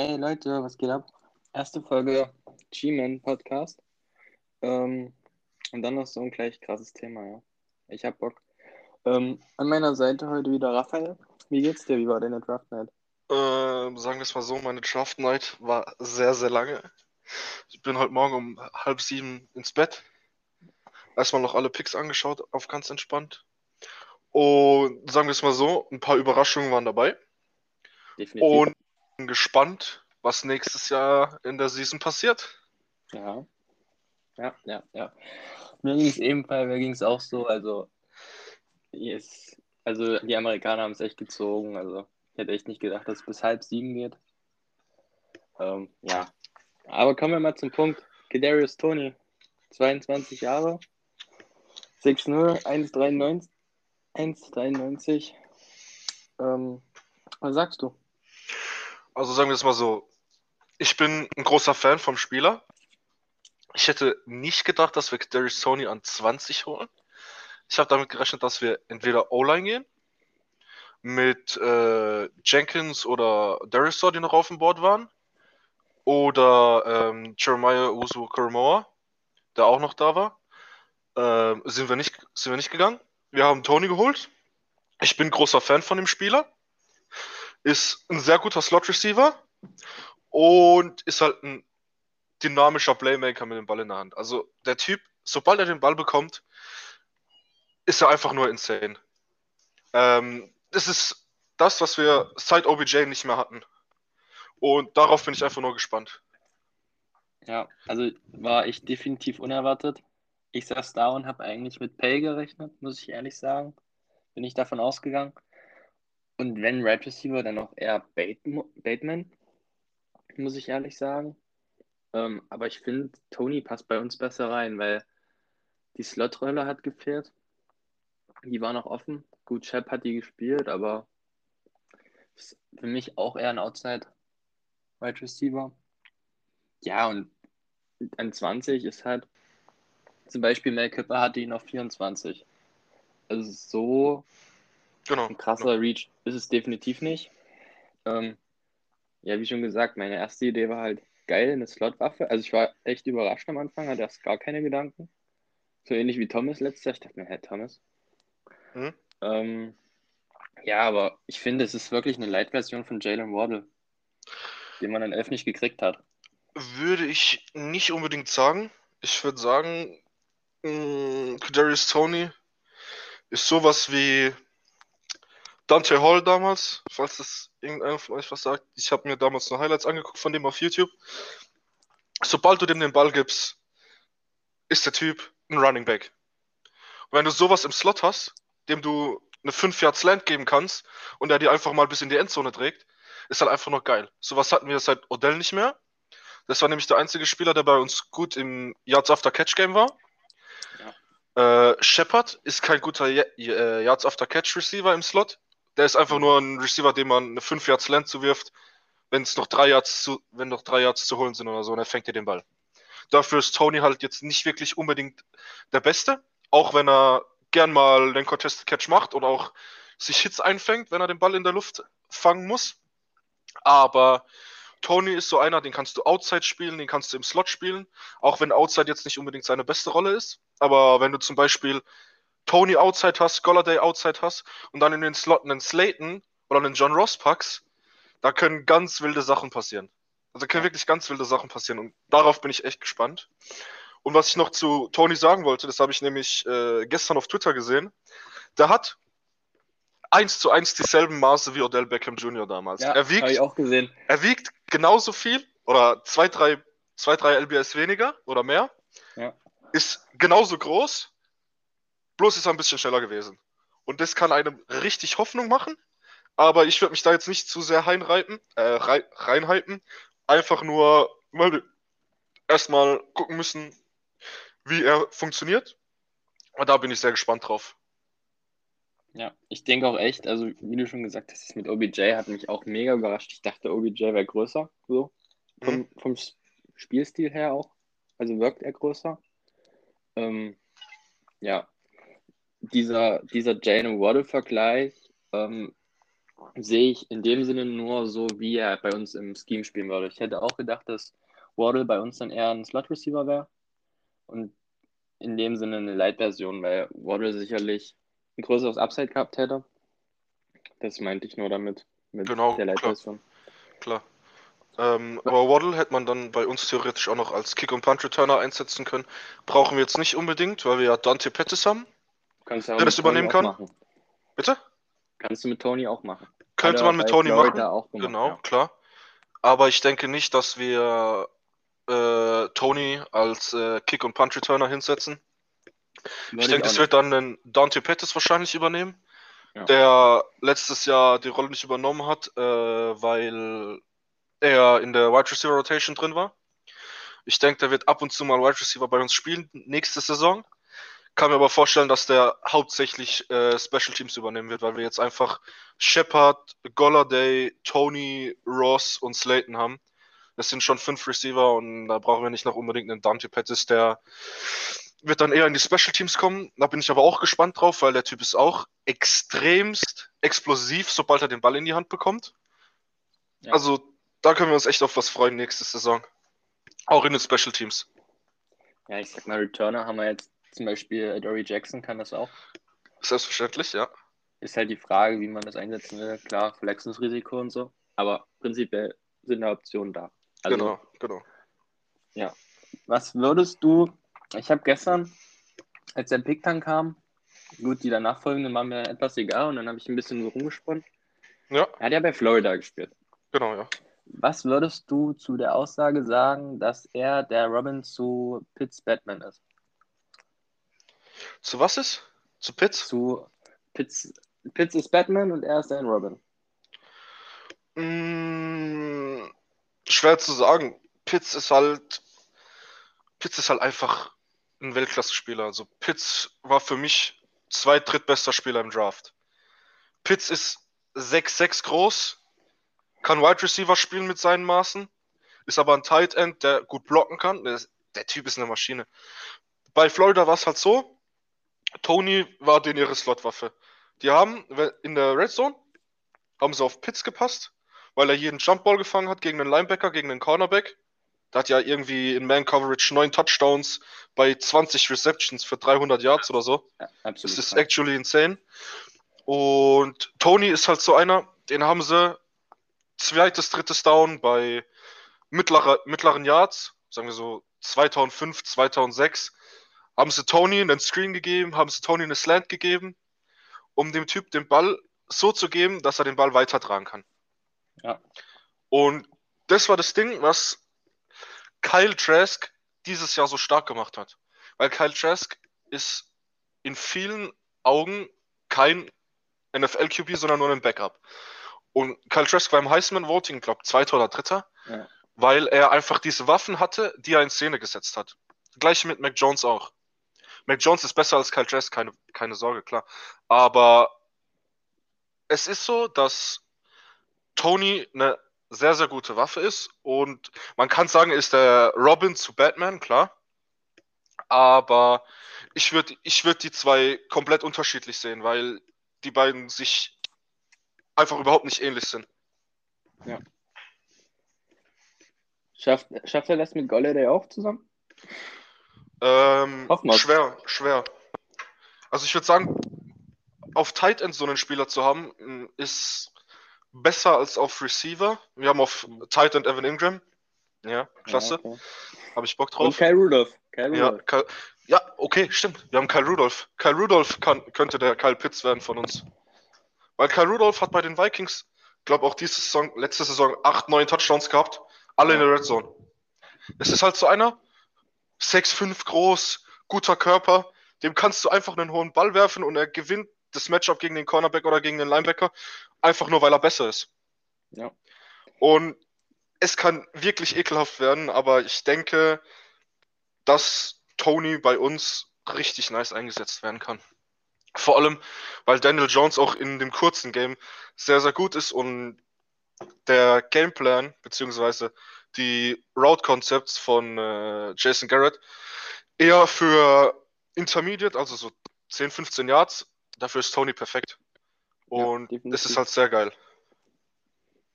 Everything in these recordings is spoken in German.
Hey Leute, was geht ab? Erste Folge G-Man Podcast. Ähm, und dann noch so ein gleich krasses Thema, ja. Ich hab Bock. Ähm, an meiner Seite heute wieder Raphael. Wie geht's dir? Wie war deine Draft Night? Ähm, sagen wir es mal so, meine Draft Night war sehr, sehr lange. Ich bin heute Morgen um halb sieben ins Bett. Erstmal noch alle Picks angeschaut, auf ganz entspannt. Und sagen wir es mal so, ein paar Überraschungen waren dabei. Definitiv. Und gespannt, was nächstes Jahr in der Season passiert. Ja. Ja, ja, ja. Mir ging es ebenfalls, mir ging es auch so. Also, yes. also die Amerikaner haben es echt gezogen. Also, ich hätte echt nicht gedacht, dass es bis halb sieben geht. Ähm, ja. Aber kommen wir mal zum Punkt. Kadarius Tony, 22 Jahre, 6'0, 1,93. 1,93. Ähm, was sagst du? Also sagen wir es mal so, ich bin ein großer Fan vom Spieler. Ich hätte nicht gedacht, dass wir Darius Tony an 20 holen. Ich habe damit gerechnet, dass wir entweder O-Line gehen mit äh, Jenkins oder Darius die noch auf dem Board waren oder ähm, Jeremiah Usu Karamoa, der auch noch da war. Ähm, sind wir nicht sind wir nicht gegangen. Wir haben Tony geholt. Ich bin großer Fan von dem Spieler. Ist ein sehr guter Slot-Receiver und ist halt ein dynamischer Playmaker mit dem Ball in der Hand. Also der Typ, sobald er den Ball bekommt, ist er einfach nur insane. Ähm, das ist das, was wir seit OBJ nicht mehr hatten. Und darauf bin ich einfach nur gespannt. Ja, also war ich definitiv unerwartet. Ich saß da und habe eigentlich mit Pay gerechnet, muss ich ehrlich sagen. Bin ich davon ausgegangen. Und wenn Red Receiver, dann auch eher Bateman, muss ich ehrlich sagen. Ähm, aber ich finde, Tony passt bei uns besser rein, weil die Slot-Rolle hat gefehlt. Die war noch offen. Gut, Shep hat die gespielt, aber für mich auch eher ein Outside Wide Receiver. Ja, und an 20 ist halt zum Beispiel Mel Kipper hatte ihn auf 24. Also so Genau. ein krasser Reach ist es definitiv nicht. Ähm, ja, wie schon gesagt, meine erste Idee war halt geil, eine Slotwaffe. Also ich war echt überrascht am Anfang, hatte erst gar keine Gedanken. So ähnlich wie Thomas letztes Jahr. Ich dachte mir, hä, Thomas? Mhm. Ähm, ja, aber ich finde, es ist wirklich eine Light-Version von Jalen Waddle, den man an 11 nicht gekriegt hat. Würde ich nicht unbedingt sagen. Ich würde sagen, mh, Kadarius Tony ist sowas wie Dante Hall damals, falls das irgendeiner von euch was sagt. Ich habe mir damals noch Highlights angeguckt von dem auf YouTube. Sobald du dem den Ball gibst, ist der Typ ein Running Back. Und wenn du sowas im Slot hast, dem du eine 5 Yard Slant geben kannst und er dir einfach mal bis in die Endzone trägt, ist halt einfach noch geil. Sowas hatten wir seit Odell nicht mehr. Das war nämlich der einzige Spieler, der bei uns gut im Yards After Catch Game war. Äh, Shepard ist kein guter äh, Yards After Catch Receiver im Slot. Der ist einfach nur ein Receiver, dem man eine 5 Yards Land zuwirft, wenn es noch drei Yards zu, wenn noch drei Yards zu holen sind oder so, und er fängt dir den Ball. Dafür ist Tony halt jetzt nicht wirklich unbedingt der Beste, auch wenn er gern mal den Contested Catch macht oder auch sich Hits einfängt, wenn er den Ball in der Luft fangen muss. Aber Tony ist so einer, den kannst du Outside spielen, den kannst du im Slot spielen, auch wenn Outside jetzt nicht unbedingt seine beste Rolle ist. Aber wenn du zum Beispiel Tony Outside hast, Golladay Outside hast und dann in den Slot einen Slayton oder einen John Ross packst, da können ganz wilde Sachen passieren. Also können wirklich ganz wilde Sachen passieren und darauf bin ich echt gespannt. Und was ich noch zu Tony sagen wollte, das habe ich nämlich äh, gestern auf Twitter gesehen, der hat eins zu eins dieselben Maße wie Odell Beckham Jr. damals. Ja, er, habe ich wiegt, auch gesehen. er wiegt genauso viel oder zwei, drei, zwei, drei LBS weniger oder mehr. Ja. Ist genauso groß, bloß ist er ein bisschen schneller gewesen. Und das kann einem richtig Hoffnung machen. Aber ich würde mich da jetzt nicht zu sehr reinreiten, äh, rei- reinhalten. Einfach nur, wir erstmal gucken müssen, wie er funktioniert. Und da bin ich sehr gespannt drauf. Ja, ich denke auch echt, also wie du schon gesagt hast, das mit OBJ hat mich auch mega überrascht. Ich dachte, OBJ wäre größer, so vom, vom S- Spielstil her auch. Also wirkt er größer. Ähm, ja, dieser, dieser Jalen Waddle-Vergleich, ähm, sehe ich in dem Sinne nur so, wie er bei uns im Scheme spielen würde. Ich hätte auch gedacht, dass Waddle bei uns dann eher ein Slot-Receiver wäre. Und in dem Sinne eine Light-Version, weil Waddle sicherlich ein größeres Upside gehabt hätte. Das meinte ich nur damit, mit Genau, der Light-Version. Klar. Ähm, aber Waddle hätte man dann bei uns theoretisch auch noch als Kick- und Punt-Returner einsetzen können. Brauchen wir jetzt nicht unbedingt, weil wir ja Dante Pettis haben. Kannst du auch Der das übernehmen auch kann? Machen. Bitte? Kannst du mit Tony auch machen. Könnte man mit Tony Florida machen. Auch gemacht, Genau, ja. klar. Aber ich denke nicht, dass wir äh, Tony als äh, Kick- und Punt-Returner hinsetzen. Würde Ich denke, es wird dann ein Dante Pettis wahrscheinlich übernehmen, Ja. der letztes Jahr die Rolle nicht übernommen hat, äh, weil er in der Wide Receiver Rotation drin war. Ich denke, der wird ab und zu mal Wide Receiver bei uns spielen nächste Saison. Kann mir aber vorstellen, dass der hauptsächlich äh, Special Teams übernehmen wird, weil wir jetzt einfach Shepard, Golladay, Tony, Ross und Slayton haben. Das sind schon fünf Receiver und da brauchen wir nicht noch unbedingt einen Dante Pettis, der wird dann eher in die Special Teams kommen. Da bin ich aber auch gespannt drauf, weil der Typ ist auch extremst explosiv, sobald er den Ball in die Hand bekommt. Ja. Also da können wir uns echt auf was freuen nächste Saison. Auch in den Special Teams. Ja, ich sag mal, Returner haben wir jetzt zum Beispiel Dory Jackson kann das auch. Selbstverständlich, ja. Ist halt die Frage, wie man das einsetzen will. Klar, Verletzungsrisiko und so. Aber prinzipiell sind da Optionen da. Also, genau, genau. was würdest du, ich habe gestern, als der Pick dann kam, gut, die danach folgenden waren mir etwas egal und dann habe ich ein bisschen so rumgesponnen. Ja, Er hat ja bei Florida gespielt. genau, ja. Was würdest du zu der Aussage sagen, dass er der Robin zu Pitts Batman ist? Zu was ist? Zu Pitts? Zu Pitts, Pitts ist Batman und er ist ein Robin. Mm, schwer zu sagen. Pitts ist halt. Pitts ist halt einfach ein Weltklasse-Spieler. Also Pitts war für mich zweit, drittbester Spieler im Draft. Pitts ist 6'6 groß, kann Wide Receiver spielen mit seinen Maßen, ist aber ein Tight End, der gut blocken kann. Der Typ ist eine Maschine. Bei Florida war es halt so, Tony war den ihre Slotwaffe. Die haben in der Red Zone haben sie auf Pitts gepasst, weil er jeden Jumpball gefangen hat gegen einen Linebacker, gegen einen Cornerback. Der hat ja irgendwie in Man Coverage neun Touchdowns bei 20 Receptions für 300 Yards oder so. Ja, absolut. Das ist actually insane. Und Tony ist halt so einer, den haben sie zweites, drittes Down bei mittlerer, mittleren Yards, sagen wir so 2005, 2006, haben sie Tony einen Screen gegeben, haben sie Tony eine Slant gegeben, um dem Typ den Ball so zu geben, dass er den Ball weitertragen kann. Ja. Und das war das Ding, was Kyle Trask dieses Jahr so stark gemacht hat. Weil Kyle Trask ist in vielen Augen kein NFL-QB, sondern nur ein Backup. Und Kyle Trask war im Heisman-Voting, glaube zweiter oder dritter, Ja. weil er einfach diese Waffen hatte, die er in Szene gesetzt hat. Gleich mit Mac Jones auch. Mac Jones ist besser als Kyle Trask, keine, keine Sorge, klar. Aber es ist so, dass Tony eine sehr, sehr gute Waffe ist und man kann sagen, ist der Robin zu Batman, klar. Aber ich würde ich würd die zwei komplett unterschiedlich sehen, weil die beiden sich einfach überhaupt nicht ähnlich sind. Schafft, schafft er das mit Golladay auch zusammen? Ähm, schwer, schwer. Also ich würde sagen, auf Tight End so einen Spieler zu haben, ist besser als auf Receiver. Wir haben auf Tight End Evan Ingram. Ja, klasse. Ja, okay. Habe ich Bock Und drauf. Kyle Rudolph. Kyle Ja, Rudolph. Kyle, ja, okay, stimmt. Wir haben Kyle Rudolph. Kyle Rudolph kann, könnte der Kyle Pitts werden von uns. Weil Kyle Rudolph hat bei den Vikings, glaube auch diese Saison, letzte Saison, acht, neun Touchdowns gehabt. Alle in der Red Zone. Es ist halt so einer, 6'5 groß, guter Körper, dem kannst du einfach einen hohen Ball werfen und er gewinnt das Matchup gegen den Cornerback oder gegen den Linebacker, einfach nur weil er besser ist. Ja. Und es kann wirklich ekelhaft werden, aber ich denke, dass Tony bei uns richtig nice eingesetzt werden kann. Vor allem, weil Daniel Jones auch in dem kurzen Game sehr, sehr gut ist und der Gameplan beziehungsweise die Route Concepts von äh, Jason Garrett eher für Intermediate, also so 10, 15 Yards, dafür ist Tony perfekt. Ja, Und definitiv. es ist halt sehr geil.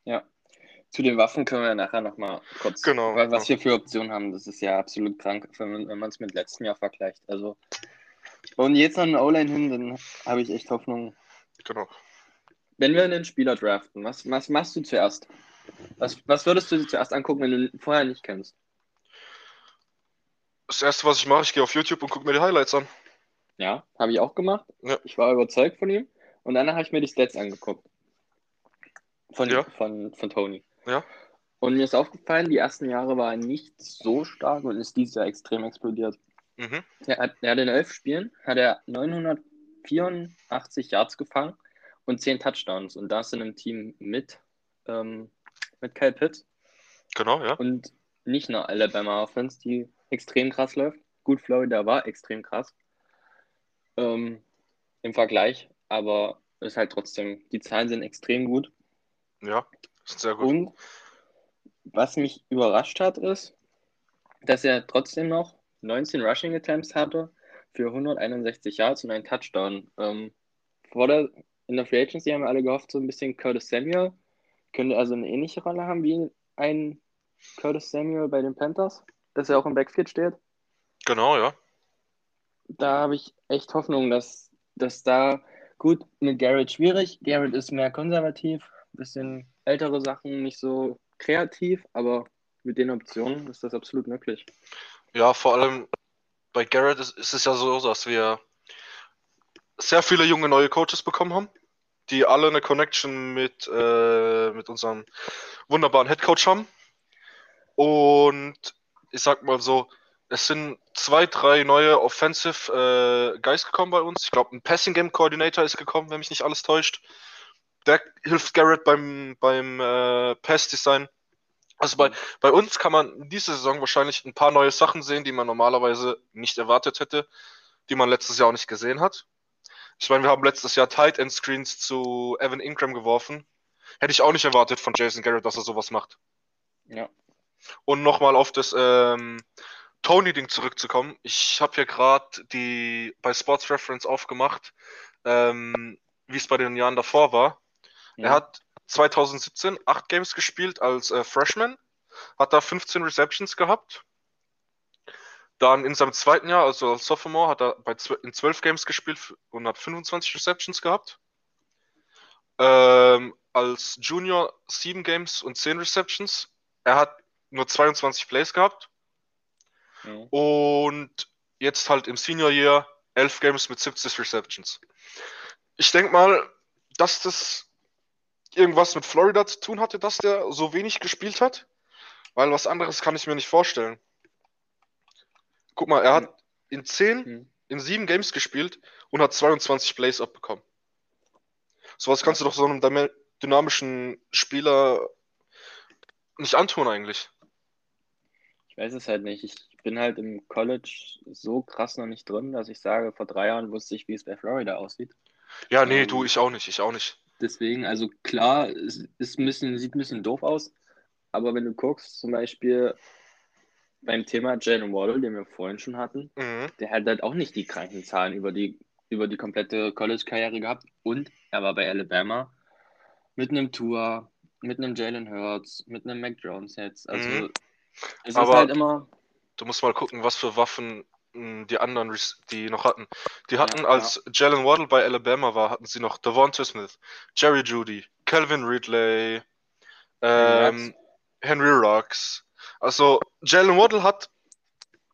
Ja. Zu den Waffen können wir nachher nochmal kurz, Genau, weil was genau. wir für Optionen haben, das ist ja absolut krank, wenn man es mit letztem Jahr vergleicht. Also, und jetzt noch eine O-Line hin, dann habe ich echt Hoffnung. Genau. Wenn wir einen Spieler draften, was, was machst du zuerst? Was, was würdest du dir zuerst angucken, wenn du ihn vorher nicht kennst? Das erste, was ich mache, ich gehe auf YouTube und gucke mir die Highlights an. Ja, habe ich auch gemacht. Ja. Ich war überzeugt von ihm. Und danach habe ich mir die Stats angeguckt. Von, Ja. von, von Tony. Ja. Und mir ist aufgefallen, die ersten Jahre war er nicht so stark und ist dieses Jahr extrem explodiert. Mhm. Er hat, er hat in elf Spielen hat er 984 Yards gefangen und 10 Touchdowns. Und das in einem Team mit, ähm, mit Kyle Pitts Genau, ja. und nicht nur Alabama Offense, die extrem krass läuft. Gut, Florida war extrem krass ähm, im Vergleich, aber ist halt trotzdem, die Zahlen sind extrem gut. Ja, ist sehr gut. Und was mich überrascht hat, ist, dass er trotzdem noch 19 Rushing Attempts hatte für 161 Yards und einen Touchdown. Ähm, vor der, in der Free Agency haben wir alle gehofft, so ein bisschen Curtis Samuel könnte also eine ähnliche Rolle haben wie ein Curtis Samuel bei den Panthers, dass er auch im Backfield steht. Genau, ja. Da habe ich echt Hoffnung, dass, dass da gut mit Garrett schwierig. Garrett ist mehr konservativ, bisschen ältere Sachen, nicht so kreativ, aber mit den Optionen ist das absolut möglich. Ja, vor allem bei Garrett ist, ist es ja so, dass wir sehr viele junge neue Coaches bekommen haben, die alle eine Connection mit, äh, mit unserem wunderbaren Head Coach haben. Und ich sag mal so, es sind zwei, drei neue Offensive äh, Guys gekommen bei uns. Ich glaube, ein Passing Game Coordinator ist gekommen, wenn mich nicht alles täuscht. Der hilft Garrett beim, beim äh, Pass Design. Also bei, bei uns kann man diese Saison wahrscheinlich ein paar neue Sachen sehen, die man normalerweise nicht erwartet hätte, die man letztes Jahr auch nicht gesehen hat. Ich meine, wir haben letztes Jahr Tight End Screens zu Evan Ingram geworfen. Hätte ich auch nicht erwartet von Jason Garrett, dass er sowas macht. Ja. Und nochmal auf das ähm, Tony-Ding zurückzukommen. Ich habe hier gerade die bei Sports Reference aufgemacht, ähm, wie es bei den Jahren davor war. Ja. Er hat 2017 acht Games gespielt als äh, Freshman, hat da 15 Receptions gehabt. Dann in seinem zweiten Jahr, also als Sophomore, hat er bei in 12 Games gespielt und hat 25 Receptions gehabt. Ähm, als Junior 7 Games und 10 Receptions. Er hat nur 22 Plays gehabt. Ja. Und jetzt halt im Senior Year 11 Games mit 70 Receptions. Ich denke mal, dass das irgendwas mit Florida zu tun hatte, dass der so wenig gespielt hat. Weil was anderes kann ich mir nicht vorstellen. Guck mal, er hat in 10, Hm. in 7 Games gespielt und hat 22 Plays abbekommen. Sowas kannst du doch so einem dynamischen Spieler nicht antun eigentlich. Ich weiß es halt nicht. Ich bin halt im College so krass noch nicht drin, dass ich sage, vor drei Jahren wusste ich, wie es bei Florida aussieht. Ja, nee, Ähm, du, ich auch nicht, ich auch nicht. Deswegen, also klar, es ist ein bisschen, sieht ein bisschen doof aus, aber wenn du guckst, zum Beispiel beim Thema Jalen Waddle, den wir vorhin schon hatten, Mhm. der hat halt auch nicht die kranken Zahlen über die, über die komplette College-Karriere gehabt und er war bei Alabama mit einem Tour, mit einem Jalen Hurts, mit einem Mac Jones jetzt. Also Mhm. es Aber- ist halt immer, Du musst mal gucken, was für Waffen mh, die anderen, die noch hatten. Die hatten, Ja, als Jalen Waddle bei Alabama war, hatten sie noch Devonta Smith, Jerry Judy, Calvin Ridley, ähm, Henry Ruggs. Also Jalen Waddle hat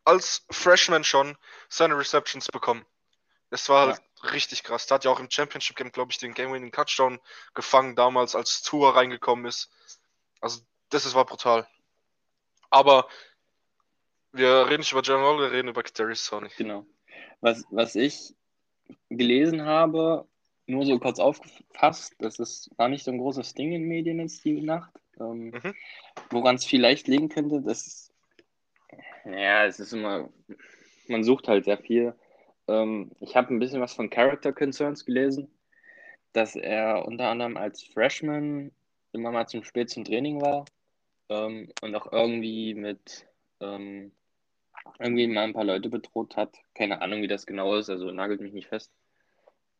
als Freshman schon seine Receptions bekommen. Das war halt richtig krass. Der hat ja auch im Championship Game, glaube ich, den Game-Winning Touchdown gefangen, damals als Tour reingekommen ist. Also das ist, war brutal. Aber wir reden nicht über Jalen Waddle, wir reden über Kadarius Toney. Genau. Was, was ich gelesen habe, nur so kurz aufgefasst, das ist, war nicht so ein großes Ding in Medien jetzt die Nacht. Ähm, Mhm. Woran es vielleicht liegen könnte, das ja, es ist immer, man sucht halt sehr viel. Ähm, ich habe ein bisschen was von Character Concerns gelesen, dass er unter anderem als Freshman immer mal zum spät zum Training war ähm, und auch irgendwie mit ähm, irgendwie mal ein paar Leute bedroht hat. Keine Ahnung, wie das genau ist, also nagelt mich nicht fest.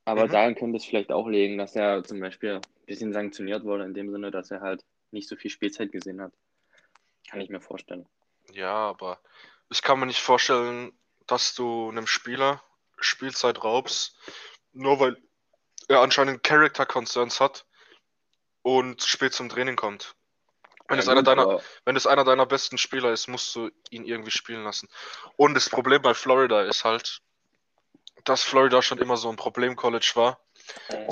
Aber Mhm. daran könnte es vielleicht auch liegen, dass er zum Beispiel ein bisschen sanktioniert wurde, in dem Sinne, dass er halt nicht so viel Spielzeit gesehen hat. Kann ich mir vorstellen. Ja, aber ich kann mir nicht vorstellen, dass du einem Spieler Spielzeit raubst, nur weil er anscheinend Character Concerns hat und spät zum Training kommt. Wenn, Ja, es einer deiner, wenn es einer deiner besten Spieler ist, musst du ihn irgendwie spielen lassen. Und das Problem bei Florida ist halt, dass Florida schon immer so ein Problem-College war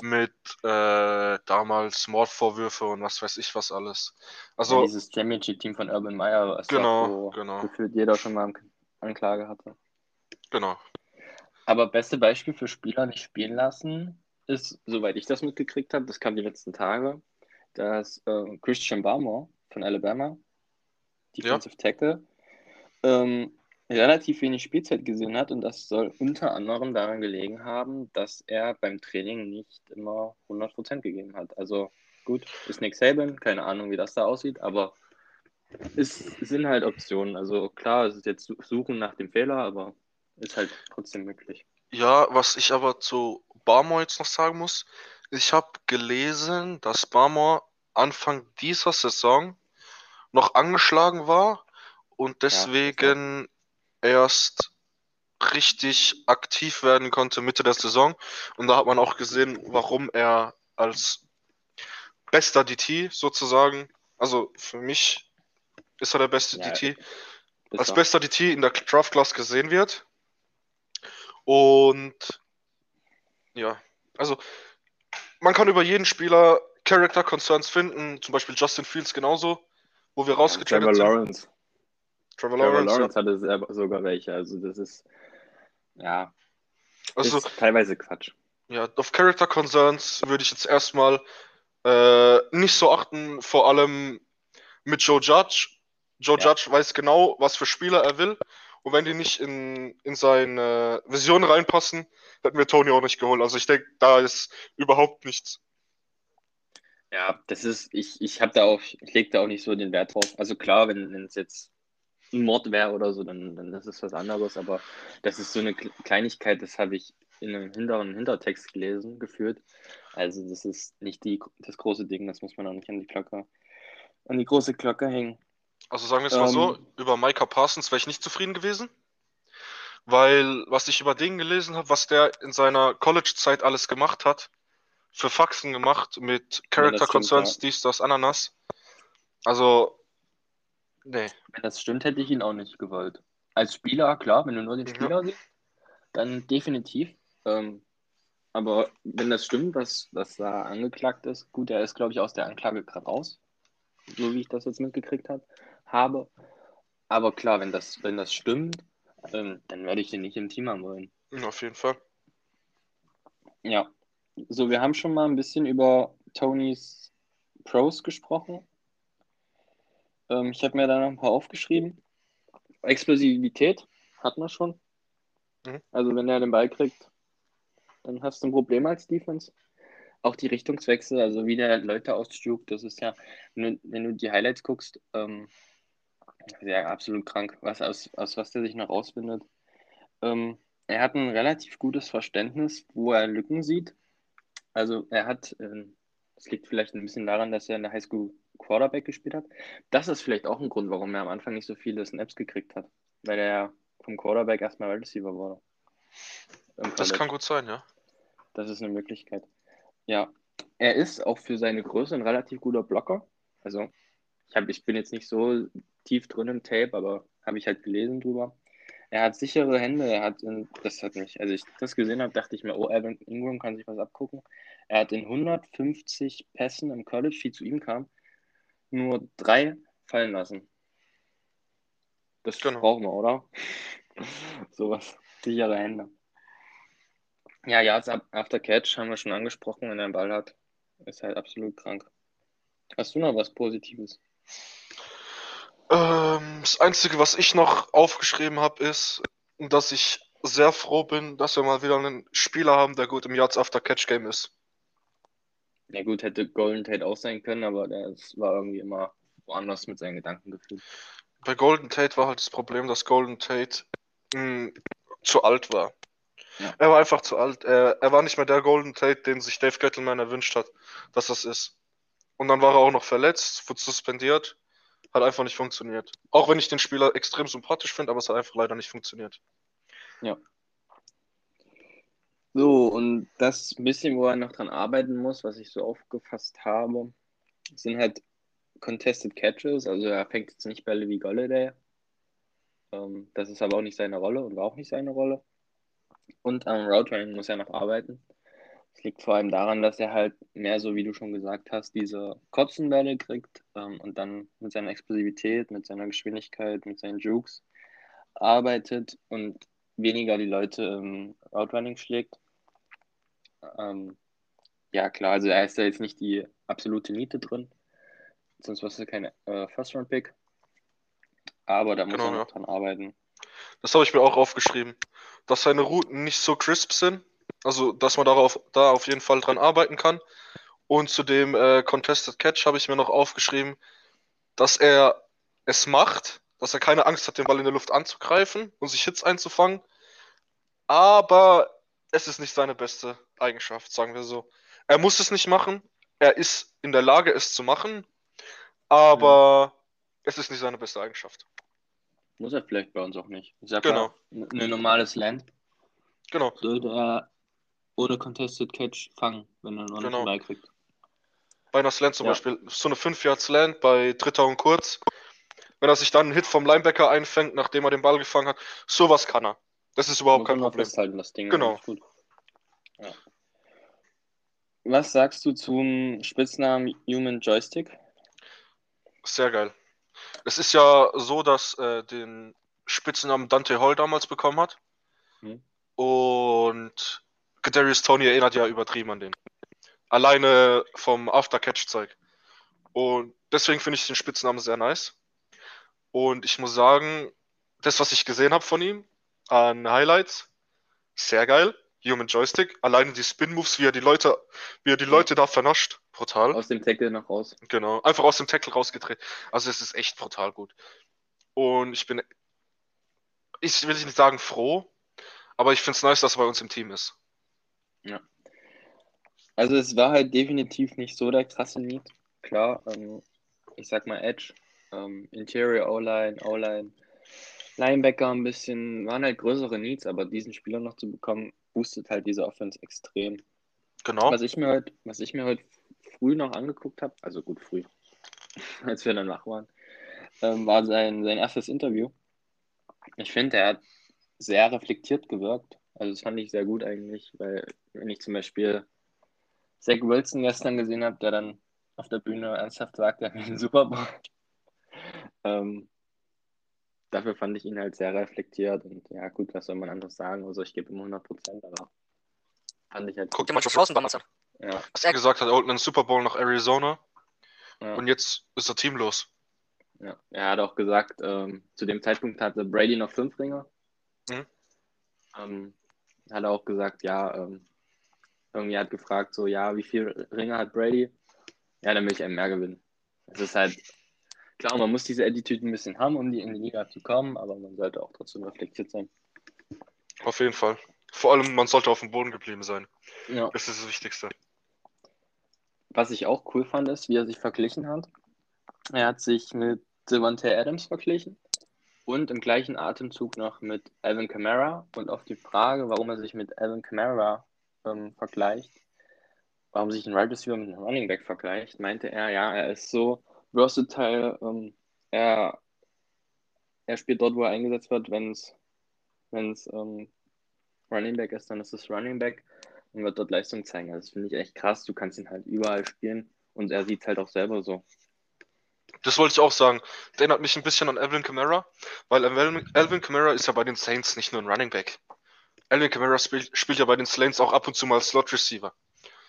mit äh, damals Mordvorwürfe und was weiß ich was alles. ja, Also, dieses Championship-Team von Urban Meyer, was Genau, wo genau. gefühlt jeder schon mal Anklage hatte. genau. Aber beste Beispiel für Spieler nicht spielen lassen ist, soweit ich das mitgekriegt habe, das kam die letzten Tage, dass äh, Christian Barmore von Alabama, Defensive Tackle, ähm, relativ wenig Spielzeit gesehen hat und das soll unter anderem daran gelegen haben, dass er beim Training nicht immer 100% gegeben hat. Also gut, ist Nick Saban, keine Ahnung, wie das da aussieht, aber es sind halt Optionen. Also klar, es ist jetzt Suchen nach dem Fehler, aber ist halt trotzdem möglich. Ja, was ich aber zu Barmore jetzt noch sagen muss, ich habe gelesen, dass Barmore Anfang dieser Saison noch angeschlagen war und deswegen erst richtig aktiv werden konnte Mitte der Saison. Und da hat man auch gesehen, warum er als bester DT sozusagen, also für mich ist er der beste Ja, DT, als bester DT in der Draft Class gesehen wird. Und ja, also man kann über jeden Spieler Character Concerns finden, zum Beispiel Justin Fields genauso, wo wir rausgetradet sind. Lawrence. Trevor Trevor Lawrence. Lawrence hatte selber sogar welche. Also das ist ja. Also ist teilweise Quatsch. ja, auf Character Concerns würde ich jetzt erstmal äh, nicht so achten, vor allem mit Joe Judge. Joe Ja. Judge weiß genau, was für Spieler er will. Und wenn die nicht in, in seine Vision reinpassen, hätten wir Tony auch nicht geholt. Also ich denke, da ist überhaupt nichts. Ja, das ist, ich, ich habe da auch, ich lege da auch nicht so den Wert drauf. Also klar, wenn es jetzt ein Mord wäre oder so, dann, dann ist es was anderes, aber das ist so eine Kle- Kleinigkeit, das habe ich in einem hinteren Hintertext gelesen, geführt. Also das ist nicht die, das große Ding, das muss man auch nicht an die Glocke, an die große Glocke hängen. Also sagen wir es mal so, Ähm. über Micah Parsons wäre ich nicht zufrieden gewesen. Weil, was ich über den gelesen habe, was der in seiner College-Zeit alles gemacht hat, für Faxen gemacht mit Character stimmt, Concerns, ja. dies, das, Ananas. Also, nee. Wenn das stimmt, hätte ich ihn auch nicht gewollt. Als Spieler, klar, wenn du nur den Ja. Spieler siehst, dann definitiv. Ähm, aber wenn das stimmt, was, was da angeklagt ist, gut, er ist, glaube ich, aus der Anklage gerade raus, so wie ich das jetzt mitgekriegt hab, habe. Aber klar, wenn das, wenn das stimmt, ähm, dann werde ich den nicht im Team haben wollen. Auf jeden Fall. Ja, so, wir haben schon mal ein bisschen über Tonys Pros gesprochen. Ähm, ich habe mir da noch ein paar aufgeschrieben. Explosivität hatten wir schon. Mhm. Also, wenn er den Ball kriegt, dann hast du ein Problem als Defense. Auch die Richtungswechsel, also wie der Leute ausjuckt, das ist ja, wenn du, wenn du die Highlights guckst, ähm, ja, absolut krank, was, aus, aus was der sich noch rausfindet. Ähm, er hat ein relativ gutes Verständnis, wo er Lücken sieht. Also er hat, ähm, das liegt vielleicht ein bisschen daran, dass er in der Highschool Quarterback gespielt hat. Das ist vielleicht auch ein Grund, warum er am Anfang nicht so viele Snaps gekriegt hat, weil er vom Quarterback erstmal Wide Receiver wurde. Das kann gut sein, ja. Das ist eine Möglichkeit. Ja, er ist auch für seine Größe ein relativ guter Blocker. Also, ich, hab, ich bin jetzt nicht so tief drin im Tape, aber habe ich halt gelesen drüber. Er hat sichere Hände, er hat, in, das hat mich, als ich das gesehen habe, dachte ich mir, oh, Evan Ingram kann sich was abgucken. Er hat in 150 Pässen im College, die zu ihm kamen, nur drei fallen lassen. Das Genau. brauchen wir, oder? Sowas. Sichere Hände. Ja, ab- after Catch haben wir schon angesprochen, wenn er einen Ball hat. Ist halt absolut krank. Hast du noch was Positives? Ähm, das Einzige, was ich noch aufgeschrieben habe, ist, dass ich sehr froh bin, dass wir mal wieder einen Spieler haben, der gut im Yards After Catch Game ist. Ja gut, hätte Golden Tate auch sein können, aber der war irgendwie immer woanders mit seinen Gedanken gefühlt. Bei Golden Tate war halt das Problem, dass Golden Tate mh, zu alt war. Ja. Er war einfach zu alt. Er, er war nicht mehr der Golden Tate, den sich Dave Gettleman erwünscht hat, dass das ist. und dann war er auch noch verletzt, wurde suspendiert. Hat einfach nicht funktioniert. Auch wenn ich den Spieler extrem sympathisch finde, aber es hat einfach leider nicht funktioniert. Ja. So, und das bisschen, wo er noch dran arbeiten muss, was ich so aufgefasst habe, sind halt Contested Catches. Also er fängt jetzt nicht Bälle wie Golladay. Ähm, das ist aber auch nicht seine Rolle und war auch nicht seine Rolle. Und am Route Running muss er noch arbeiten. Es liegt vor allem daran, dass er halt mehr so, wie du schon gesagt hast, diese Kotzenbälle kriegt ähm, und dann mit seiner Explosivität, mit seiner Geschwindigkeit, mit seinen Jukes arbeitet und weniger die Leute im Route Running schlägt. Ähm, ja, klar, also er ist da jetzt nicht die absolute Niete drin. Sonst wäre es kein äh, First-Round-Pick. Aber da muss Genau, er noch ja. dran arbeiten. Das habe ich mir auch aufgeschrieben. Dass seine Routen nicht so crisp sind. Also, dass man darauf, da auf jeden Fall dran arbeiten kann. Und zu dem äh, Contested Catch habe ich mir noch aufgeschrieben, dass er es macht, dass er keine Angst hat, den Ball in der Luft anzugreifen und sich Hits einzufangen. Aber es ist nicht seine beste Eigenschaft, sagen wir so. Er muss es nicht machen. Er ist in der Lage, es zu machen. Aber es ist nicht seine beste Eigenschaft. Muss er vielleicht bei uns auch nicht. Ich sag Genau. mal, ein normales Land Genau. sollte er ohne Contested Catch fangen, wenn er noch Genau. einen Ball kriegt. Bei einer Slant zum Ja. Beispiel, so eine 5 Yard Slant bei Dritter und Kurz. Wenn er sich dann einen Hit vom Linebacker einfängt, nachdem er den Ball gefangen hat, sowas kann er. Das ist überhaupt kein Problem. festhalten, das Ding. Genau. Ja. Was sagst du zum Spitznamen Human Joystick? Sehr geil. Es ist ja so, dass äh, den Spitznamen Dante Hall damals bekommen hat. Hm. Und Kadarius Tony erinnert ja übertrieben an den. Alleine vom Aftercatch-Zeug. Und deswegen finde ich den Spitznamen sehr nice. Und ich muss sagen, das, was ich gesehen habe von ihm an Highlights, sehr geil. Human Joystick. Alleine die Spin-Moves, wie er die Leute, wie er die Leute da vernascht. Brutal. Aus dem Tackle noch raus. Genau, einfach aus dem Tackle rausgedreht. Also es ist echt brutal gut. Und ich bin, ich will nicht sagen froh, aber ich finde es nice, dass er bei uns im Team ist. Also es war halt definitiv nicht so der krasse Need. Klar, ähm, ich sag mal Edge, ähm, Interior O-Line, O-Line, Linebacker ein bisschen, waren halt größere Needs, aber diesen Spieler noch zu bekommen, boostet halt diese Offense extrem. Genau. Was ich mir heute, was ich mir heute früh noch angeguckt habe, also gut früh, als wir dann wach waren, ähm, war sein, sein erstes Interview. Ich finde, er hat sehr reflektiert gewirkt. Also das fand ich sehr gut eigentlich, weil wenn ich zum Beispiel Zach Wilson gestern gesehen habe, der dann auf der Bühne ernsthaft sagt, er will den Super Bowl. Ähm, dafür fand ich ihn halt sehr reflektiert und ja gut, was soll man anderes sagen? Also ich gebe ihm 100 Prozent, aber fand ich halt Guck dir mal Josh Rosen damals an. ja, Was Er gesagt hat, er holt einen Super Bowl nach Arizona ja. und jetzt ist er teamlos. Ja, er hat auch gesagt, ähm, zu dem Zeitpunkt hatte Brady noch fünf Ringe. Mhm. Ähm, hat er auch gesagt, ja, ähm, irgendwie hat gefragt, so, ja, wie viele Ringe hat Brady? Ja, dann will ich einen mehr gewinnen. Es ist halt, klar, man muss diese Attitude ein bisschen haben, um die in die Liga zu kommen, aber man sollte auch trotzdem reflektiert sein. Auf jeden Fall. Vor allem, man sollte auf dem Boden geblieben sein. Ja. Das ist das Wichtigste. Was ich auch cool fand, ist, wie er sich verglichen hat. Er hat sich mit Devontae Adams verglichen und im gleichen Atemzug noch mit Alvin Kamara. Und auf die Frage, warum er sich mit Alvin Kamara ähm, vergleicht, warum sich ein Right Receiver mit einem Running Back vergleicht, meinte er, ja, er ist so versatile, ähm, er, er spielt dort, wo er eingesetzt wird, wenn es ähm, Running Back ist, dann ist es Running Back und wird dort Leistung zeigen. Also das finde ich echt krass. Du kannst ihn halt überall spielen und er sieht es halt auch selber so. Das wollte ich auch sagen. Der erinnert mich ein bisschen an Alvin Kamara, weil Alvin, Alvin Kamara ist ja bei den Saints nicht nur ein Running Back. Alvin Kamara spielt, spielt ja bei den Saints auch ab und zu mal Slot Receiver.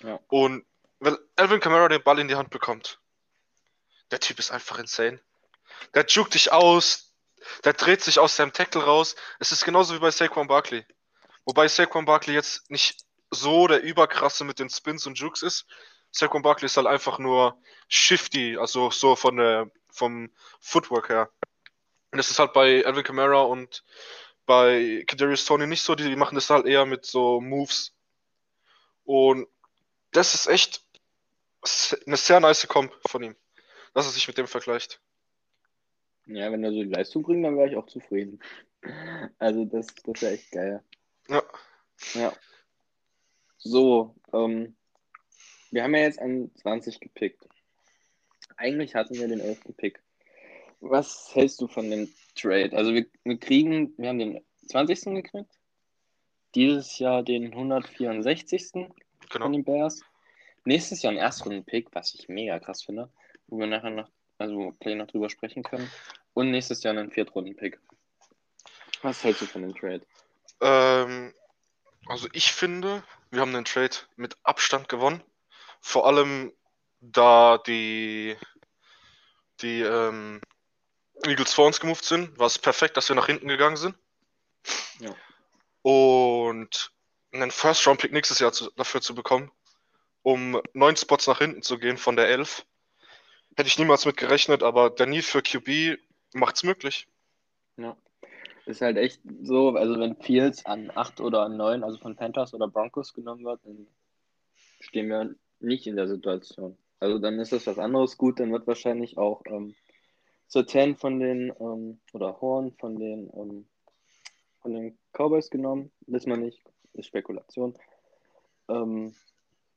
Ja. Und wenn Alvin Kamara den Ball in die Hand bekommt, der Typ ist einfach insane. Der juckt dich aus, der dreht sich aus seinem Tackle raus. Es ist genauso wie bei Saquon Barkley. Wobei Saquon Barkley jetzt nicht so der überkrasse mit den Spins und Jukes ist. Saquon Barkley ist halt einfach nur shifty, also so von der, vom Footwork her. Und das ist halt bei Alvin Kamara und bei Kadarius Tony nicht so, die machen das halt eher mit so Moves. Und das ist echt eine sehr nice Comp von ihm, dass er sich mit dem vergleicht. Ja, wenn er so die Leistung bringt, dann wäre ich auch zufrieden. Also das, das wäre echt geil. Ja. Ja. So, ähm, wir haben ja jetzt an 20 gepickt. Eigentlich hatten wir den 11. Pick. Was hältst du von dem Trade? Also wir, wir kriegen, wir haben den 20. gekriegt. Dieses Jahr den 164. Genau. von den Bears. Nächstes Jahr ein Erstrunden-Pick, was ich mega krass finde, wo wir nachher noch, also Play noch drüber sprechen können. Und nächstes Jahr einen Viertrunden-Pick. Was hältst du von dem Trade? Ähm, also ich finde, wir haben den Trade mit Abstand gewonnen. Vor allem, da die, die ähm, Eagles vor uns gemoved sind, war es perfekt, dass wir nach hinten gegangen sind. Ja. Und einen First-Round-Pick nächstes Jahr zu, dafür zu bekommen, um neun Spots nach hinten zu gehen von der 11. Hätte ich niemals mit gerechnet, aber der Need für QB macht es möglich. Ja. Ist halt echt so, also wenn Fields an 8 oder an 9, also von Panthers oder Broncos genommen wird, dann stehen wir nicht in der Situation. Also dann ist das was anderes gut, dann wird wahrscheinlich auch ähm, Sertan von den, ähm, oder Horn von den, ähm, von den Cowboys genommen, wissen wir nicht, ist Spekulation. Ähm,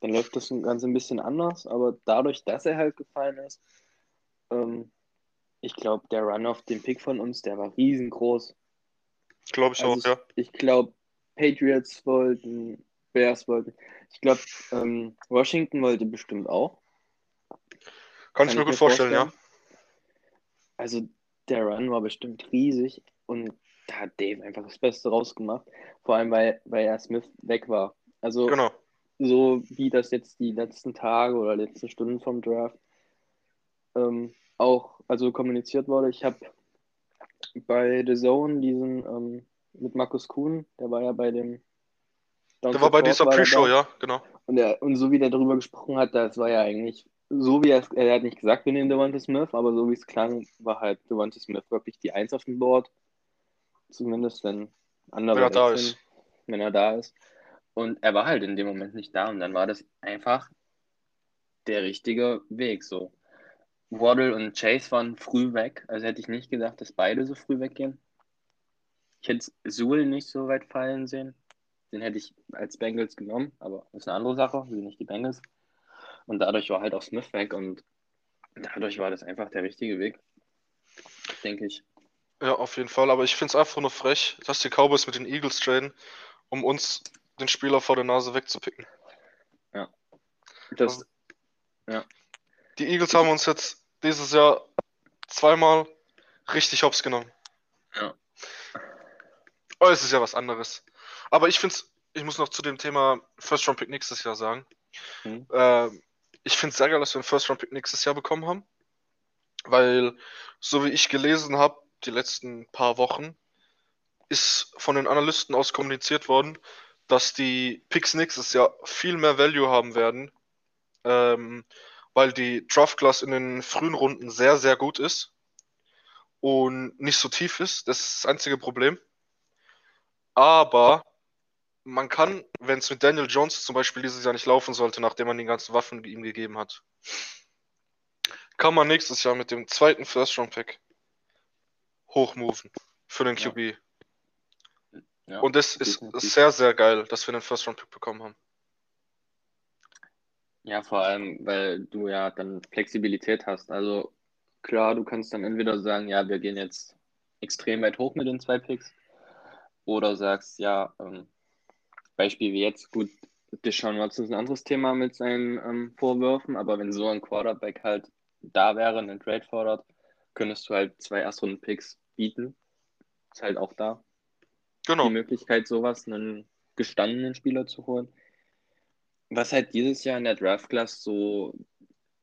dann läuft das Ganze ein bisschen anders, aber dadurch, dass er halt gefallen ist, ähm, ich glaube, der Run auf den Pick von uns, der war riesengroß. Glaube ich Also auch, ich, ja. ich glaube, Patriots wollten, Bears wollten. Ich glaube, ähm, Washington wollte bestimmt auch. Kann, ich mir gut vorstellen, ja. Also der Run war bestimmt riesig und da hat Dave einfach das Beste rausgemacht. Vor allem, weil, weil er Smith weg war. Also Genau. So wie das jetzt die letzten Tage oder letzten Stunden vom Draft ähm, auch also kommuniziert wurde. Ich habe bei The Zone diesen ähm, mit Markus Kuhn, der war ja bei dem Down Der war bei dieser der Pre-Show, ja, genau. Und, er, und so wie der darüber gesprochen hat, das war ja eigentlich so wie er es, er hat nicht gesagt, wir nehmen Devonta Smith, aber so wie es klang, war halt Devonta Smith wirklich die Eins auf dem Board. Zumindest wenn andere Wenn er da ist. wenn er da ist. Und er war halt in dem Moment nicht da und dann war das einfach der richtige Weg so. Waddle und Chase waren früh weg, also hätte ich nicht gedacht, dass beide so früh weggehen. Ich hätte Sewell nicht so weit fallen sehen. Den hätte ich als Bengals genommen, aber das ist eine andere Sache, sind nicht die Bengals. Und dadurch war halt auch Smith weg und dadurch war das einfach der richtige Weg. Denke ich. Ja, auf jeden Fall. Aber ich finde es einfach nur frech, dass die Cowboys mit den Eagles traden, um uns den Spieler vor der Nase wegzupicken. Das, Die Eagles haben uns jetzt dieses Jahr zweimal richtig hops genommen. Ja. Aber es ist ja was anderes. Aber ich finde es, ich muss noch zu dem Thema First Round Pick nächstes Jahr sagen. Mhm. Ähm, ich finde es sehr geil, dass wir einen First Round Pick nächstes Jahr bekommen haben. Weil, so wie ich gelesen habe, die letzten paar Wochen, ist von den Analysten aus kommuniziert worden, dass die Picks nächstes Jahr viel mehr Value haben werden, ähm, weil die Draft Class in den frühen Runden sehr, sehr gut ist und nicht so tief ist. Das ist das einzige Problem. Aber man kann, wenn es mit Daniel Jones zum Beispiel dieses Jahr nicht laufen sollte, nachdem man die ganzen Waffen ihm gegeben hat, kann man nächstes Jahr mit dem zweiten First Round Pick hochmoven für den. QB. ja. Und das ist definitiv. sehr, sehr geil, dass wir einen First Round Pick bekommen haben. Ja, vor allem, weil du ja dann Flexibilität hast. Also klar, du kannst dann entweder sagen, ja, wir gehen jetzt extrem weit hoch mit den zwei Picks. Oder sagst, ja, ähm, Beispiel wie jetzt, gut, Deshaun Watson ist ein anderes Thema mit seinen ähm, Vorwürfen, aber wenn so ein Quarterback halt da wäre, einen Trade fordert, könntest du halt zwei Erstrunden-Picks bieten. Ist halt auch da Genau. die Möglichkeit, sowas, einen gestandenen Spieler zu holen. Was halt dieses Jahr in der Draft Class so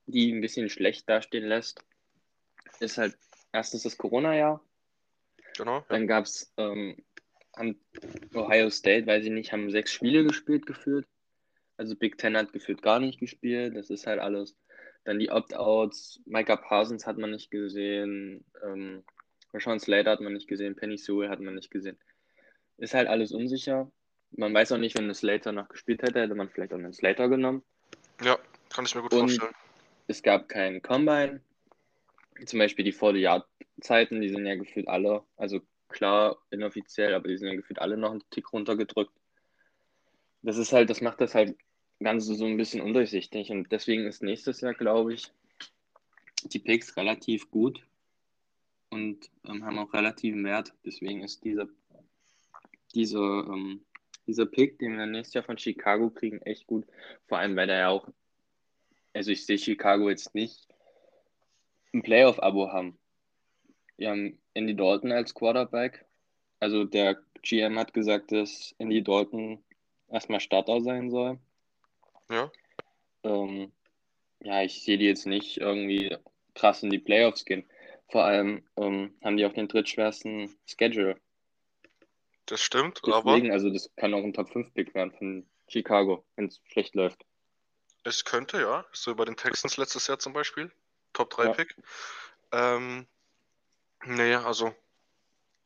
die ein bisschen schlecht dastehen lässt, ist halt erstens das Corona-Jahr, Genau. Ja. dann gab es ähm, haben Ohio State, weiß ich nicht, haben sechs Spiele gespielt gefühlt. Also Big Ten hat gefühlt gar nicht gespielt, das ist halt alles. Dann die Opt-outs, Micah Parsons hat man nicht gesehen, ähm, Rashawn Slater hat man nicht gesehen, Penny Sewell hat man nicht gesehen. Ist halt alles unsicher. Man weiß auch nicht, wenn eine Slater noch gespielt hätte, hätte man vielleicht auch einen Slater genommen. ja, Kann ich mir gut Und- vorstellen. Es gab keinen Combine. Zum Beispiel die 40-Yard-Zeiten, die sind ja gefühlt alle, also klar inoffiziell, aber die sind ja gefühlt alle noch einen Tick runtergedrückt. Das ist halt, das macht das halt ganz so ein bisschen undurchsichtig und deswegen ist nächstes Jahr, glaube ich, die Picks relativ gut und ähm, haben auch relativen Wert. Deswegen ist dieser, dieser, ähm, dieser Pick, den wir nächstes Jahr von Chicago kriegen, echt gut. Vor allem, weil der ja auch, also ich sehe Chicago jetzt nicht ein Playoff-Abo haben. Wir haben Andy Dalton als Quarterback. Also der GM hat gesagt, dass Andy Dalton erstmal Starter sein soll. Ja. Ähm, ja, ich sehe die jetzt nicht irgendwie krass in die Playoffs gehen. Vor allem ähm, haben die auch den drittschwersten Schedule. Das stimmt, aber Deswegen, also das kann auch ein Top-5-Pick werden von Chicago, wenn es schlecht läuft. es könnte, ja. So bei den Texans letztes Jahr zum Beispiel. Top 3 Ja. Ähm, nee, also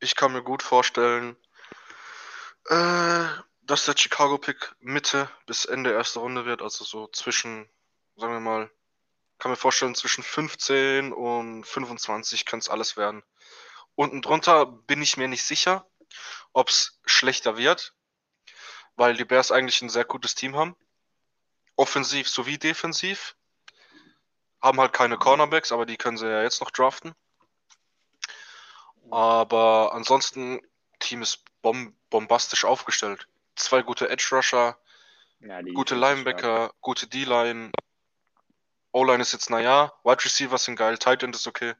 ich kann mir gut vorstellen, äh, dass der Chicago Pick Mitte bis Ende erste Runde wird, also so zwischen, sagen wir mal, kann mir vorstellen, zwischen 15 und 25 kann es alles werden. Unten drunter bin ich mir nicht sicher, ob es schlechter wird, weil die Bears eigentlich ein sehr gutes Team haben. Offensiv sowie defensiv. Haben halt keine Cornerbacks, aber die können sie ja jetzt noch draften. Aber ansonsten, Team ist bom bombastisch aufgestellt. Zwei gute Edge Rusher, Ja, gute ist stark. Linebacker, gute D-Line. O-Line ist jetzt naja, Wide Receiver sind geil, Tight End ist okay.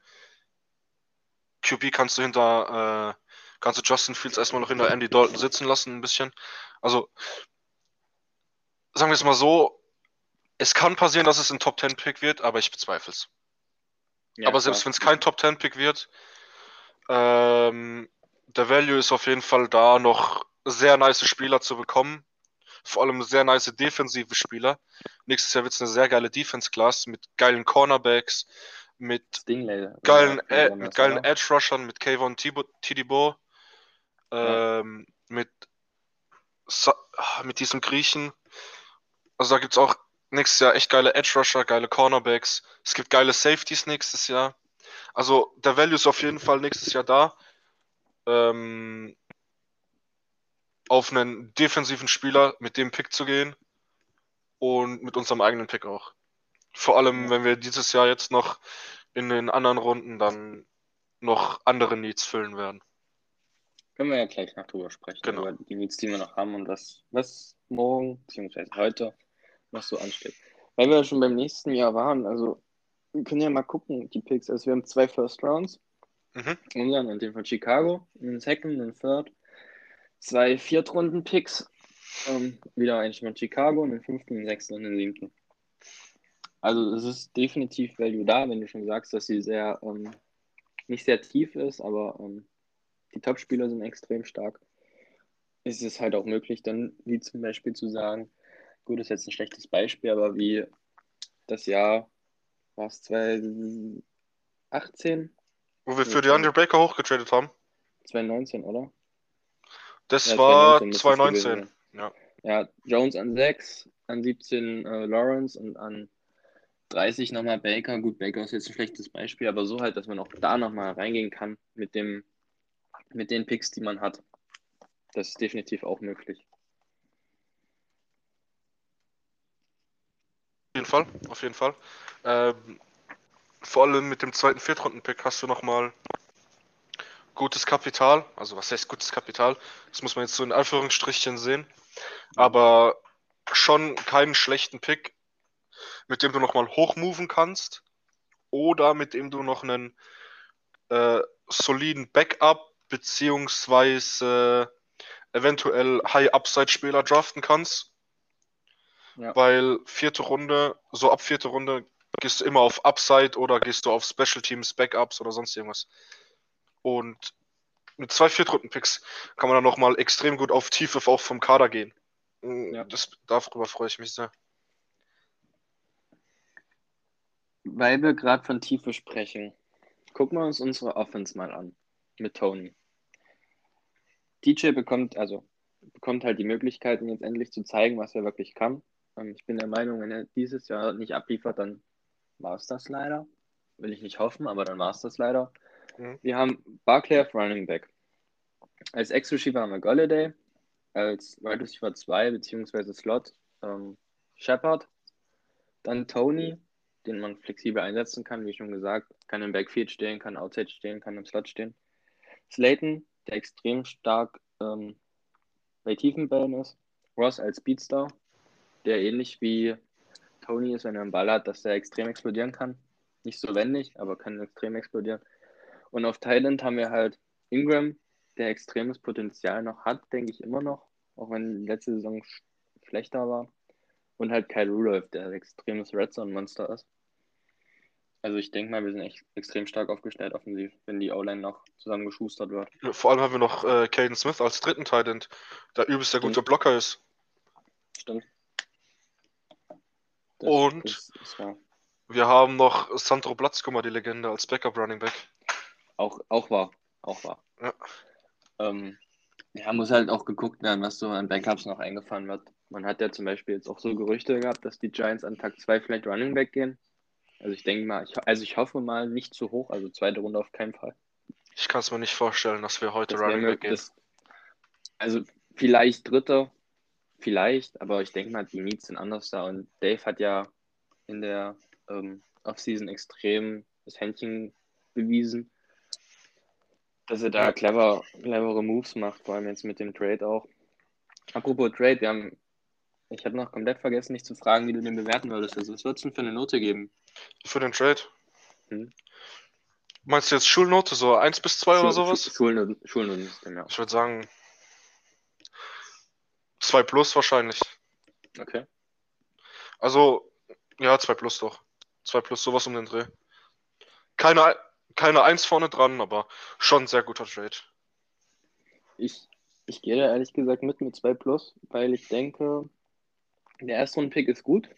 QB kannst du hinter, äh, kannst du Justin Fields erstmal noch hinter Andy Dalton sitzen lassen, ein bisschen. Also, sagen wir es mal so, es kann passieren, dass es ein Top 10 Pick wird, aber ich bezweifle es. Ja, aber selbst wenn es kein Top 10 Pick wird, ähm, der Value ist auf jeden Fall da, noch sehr nice Spieler zu bekommen. Vor allem sehr nice defensive Spieler. Nächstes Jahr wird es eine sehr geile Defense-Class mit geilen Cornerbacks, mit Stingley. geilen, oder- äh, mit geilen? Edge-Rushern, mit Kayvon Thibo- Thibodeau, ähm, mit, Sa ah, mit diesem Griechen. Also da gibt es auch nächstes Jahr echt geile Edge-Rusher, geile Cornerbacks. Es gibt geile Safeties nächstes Jahr. Also der Value ist auf jeden Fall nächstes Jahr da. Ähm, auf einen defensiven Spieler mit dem Pick zu gehen und mit unserem eigenen Pick auch. Vor allem, wenn wir dieses Jahr jetzt noch in den anderen Runden dann noch andere Needs füllen werden. Können wir ja gleich noch drüber sprechen, Genau. über die Needs, die wir noch haben und was, was morgen, beziehungsweise heute, noch so ansteht. Weil wir ja schon beim nächsten Jahr waren, also wir können ja mal gucken, die Picks. Also wir haben zwei First Rounds, Mhm. unseren und den von Chicago, einen Second, einen Third, zwei Viertrunden-Picks, ähm, wieder eigentlich von Chicago, einen fünften, einen sechsten und einen siebten. Also es ist definitiv Value da, wenn du schon sagst, dass sie sehr, ähm, nicht sehr tief ist, aber ähm, die Top-Spieler sind extrem stark. Ist es halt auch möglich, dann wie zum Beispiel zu sagen, gut, das ist jetzt ein schlechtes Beispiel, aber wie das Jahr, war es 2018, Wo wir für die schon. Andre Baker hochgetradet haben. 2019, oder? Das Ja, war 2019 müsste es 2019. gewesen Ja. Ja, Jones an 6, an 17 äh, Lawrence und an 30 nochmal Baker. Gut, Baker ist jetzt ein schlechtes Beispiel, aber so halt, dass man auch da nochmal reingehen kann mit dem, mit den Picks, die man hat. Das ist definitiv auch möglich. Auf jeden Fall, auf jeden Fall. Ähm, vor allem mit dem zweiten Viertrunden-Pick hast du nochmal gutes Kapital. Also was heißt gutes Kapital? Das muss man jetzt so in Anführungsstrichen sehen. Aber schon keinen schlechten Pick, mit dem du nochmal hochmoven kannst. Oder mit dem du noch einen äh, soliden Backup beziehungsweise eventuell High-Upside-Spieler draften kannst. Ja. Weil vierte Runde, so ab vierte Runde gehst du immer auf Upside oder gehst du auf Special Teams, Backups oder sonst irgendwas. Und mit zwei Viertrunden-Picks kann man dann nochmal extrem gut auf Tiefe auch vom Kader gehen. Mm, Ja. Das, darüber freue ich mich sehr. Weil wir gerade von Tiefe sprechen, gucken wir uns unsere Offense mal an mit Tony. DJ bekommt, also bekommt halt die Möglichkeiten, jetzt endlich zu zeigen, was er wirklich kann. Ähm, ich bin der Meinung, wenn er dieses Jahr nicht abliefert, dann war es das leider. Will ich nicht hoffen, aber dann war es das leider. Mhm. Wir haben Barclay auf Running Back. Als Ex-Receiver haben wir Golladay. Als Wide Receiver 2 bzw. Slot ähm, Shepard. Dann Tony, den man flexibel einsetzen kann, wie schon gesagt. Kann im Backfield stehen, kann Outside stehen, kann im Slot stehen. Slayton, der extrem stark ähm, bei tiefen Bällen ist. Ross als Speedstar, der ähnlich wie Tony ist, wenn er einen Ball hat, dass er extrem explodieren kann. Nicht so wendig, aber kann extrem explodieren. Und auf Thailand haben wir halt Ingram, der extremes Potenzial noch hat, denke ich immer noch, auch wenn letzte Saison sch schlechter war. Und halt Kyle Rudolph, der extremes Red Zone Monster ist. Also ich denke mal, wir sind echt extrem stark aufgestellt offensiv, wenn die O-Line noch zusammengeschustert wird. Vor allem haben wir noch äh, Caden Smith als dritten Titan, der übelst der gute. Blocker ist. Stimmt. Das Und- ist, ist. Wir haben noch Sandro Platzkummer, die Legende, als Backup Running Back. Auch, auch wahr. Auch wahr. Ja. Ähm, ja, muss halt auch geguckt werden, was so an Backups noch eingefahren wird. Man hat ja zum Beispiel jetzt auch so Gerüchte gehabt, dass die Giants an Tag 2 vielleicht Running Back gehen. Also ich denke mal, ich, also ich hoffe mal nicht zu hoch, also zweite Runde auf keinen Fall. Ich kann es mir nicht vorstellen, dass wir heute Das Running Back gehen. also vielleicht dritter, vielleicht, aber ich denke mal, die Needs sind anders da. Und Dave hat ja in der ähm, Offseason extrem das Händchen bewiesen, dass er da clever, clevere Moves macht, vor allem jetzt mit dem Trade auch. Apropos Trade, wir haben, ich habe noch komplett vergessen, dich zu fragen, wie du den bewerten würdest. Also, was würdest du denn für eine Note geben? Für den Trade. Hm. Meinst du jetzt Schulnote, so 1 bis 2 oder sowas? Schul- Schulnoten, Schulnotensystem, ja. Ich würde sagen 2 plus wahrscheinlich. Okay. Also, ja, 2 plus doch. 2 plus, sowas um den Dreh. Keine, keine 1 vorne dran, aber schon ein sehr guter Trade. Ich, ich gehe da ehrlich gesagt mit mit 2 Plus, weil ich denke, der Erstrunden-Pick ist gut,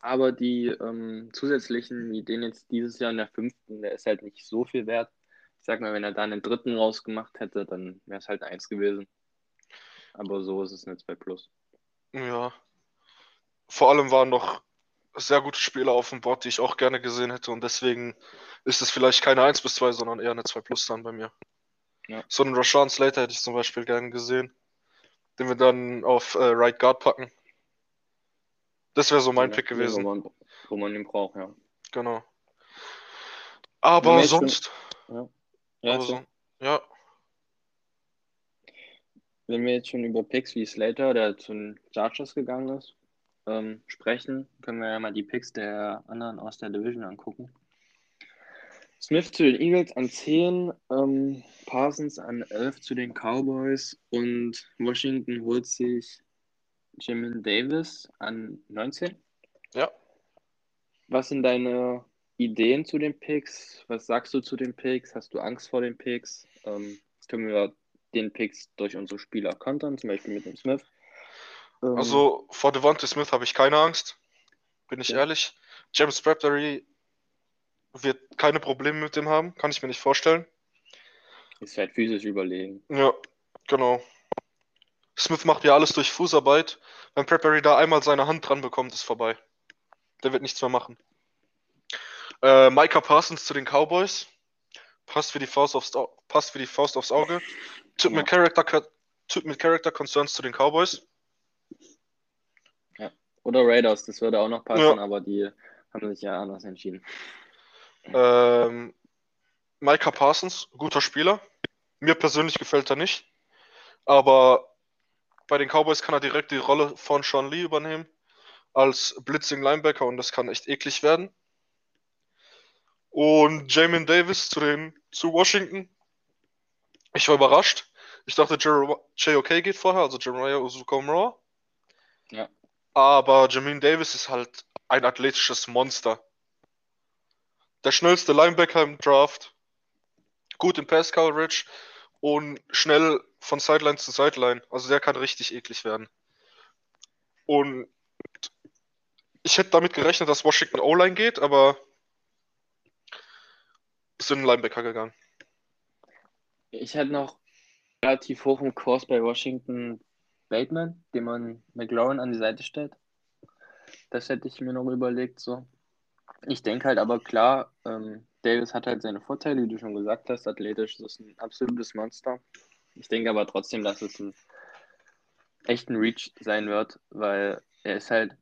aber die ähm, zusätzlichen, wie den jetzt dieses Jahr in der fünften, der ist halt nicht so viel wert. Ich sag mal, wenn er da einen dritten rausgemacht hätte, dann wäre es halt eine 1 gewesen. Aber so ist es eine 2 Plus. Ja. Vor allem waren noch sehr gute Spieler auf dem Board, die ich auch gerne gesehen hätte. Und deswegen ist es vielleicht keine 1 bis 2, sondern eher eine 2 plus dann bei mir. Ja. So einen Rashawn Slater hätte ich zum Beispiel gerne gesehen. Den wir dann auf äh, Right Guard packen. Das wäre so mein Ja, Pick Wo gewesen. man, wo man ihn braucht, ja. Genau. Aber jetzt schon- sonst. Ja, so. so, ja. Wenn wir jetzt schon über Picks wie Slater, der zu den Chargers gegangen ist, ähm, sprechen, können wir ja mal die Picks der anderen aus der Division angucken. Smith zu den Eagles an 10, ähm, Parsons an 11 zu den Cowboys und Washington holt sich Jamin Davis an 19. Ja. Was sind deine Ideen zu den Picks? Was sagst du zu den Picks? Hast du Angst vor den Picks? Ähm, jetzt können wir den Picks durch unsere Spieler kontern, zum Beispiel mit dem Smith. Ähm, Also vor Devontae Smith habe ich keine Angst. Bin ich Ja. ehrlich. James Bradbury wird keine Probleme mit dem haben. Kann ich mir nicht vorstellen. ist halt physisch überlegen. Ja, genau. Smith macht ja alles durch Fußarbeit. Wenn Bradbury da einmal seine Hand dran bekommt, ist vorbei. Der wird nichts mehr machen. Äh, Micah Parsons zu den Cowboys. Passt wie die Faust aufs, Au- passt wie die Faust aufs Auge. Typ, Ja. mit Character, typ mit Character Concerns zu den Cowboys. Oder Raiders, das würde auch noch passen, Ja. aber die haben sich ja anders entschieden. Ähm, Micah Parsons, guter Spieler. Mir persönlich gefällt er nicht. Aber bei den Cowboys kann er direkt die Rolle von Sean Lee übernehmen als Blitzing Linebacker und das kann echt eklig werden. Und Jamin Davis zu den zu Washington. Ich war überrascht. Ich dachte, JOK geht vorher, also Jeremiah Uzukomora. Ja. Aber Jamin Davis ist halt ein athletisches Monster. Der schnellste Linebacker im Draft. Gut im Pass Coverage und schnell von Sideline zu Sideline. Also der kann richtig eklig werden. Und ich hätte damit gerechnet, dass Washington O-Line geht, aber sind Linebacker gegangen. Ich hatte noch relativ hoch im Kurs bei Washington Bateman, den man McLaurin an die Seite stellt. Das hätte ich mir noch überlegt, so. Ich denke halt aber klar, ähm, Davis hat halt seine Vorteile, wie du schon gesagt hast. Athletisch ist ein absolutes Monster. Ich denke aber trotzdem, dass es ein echten Reach sein wird, weil er ist halt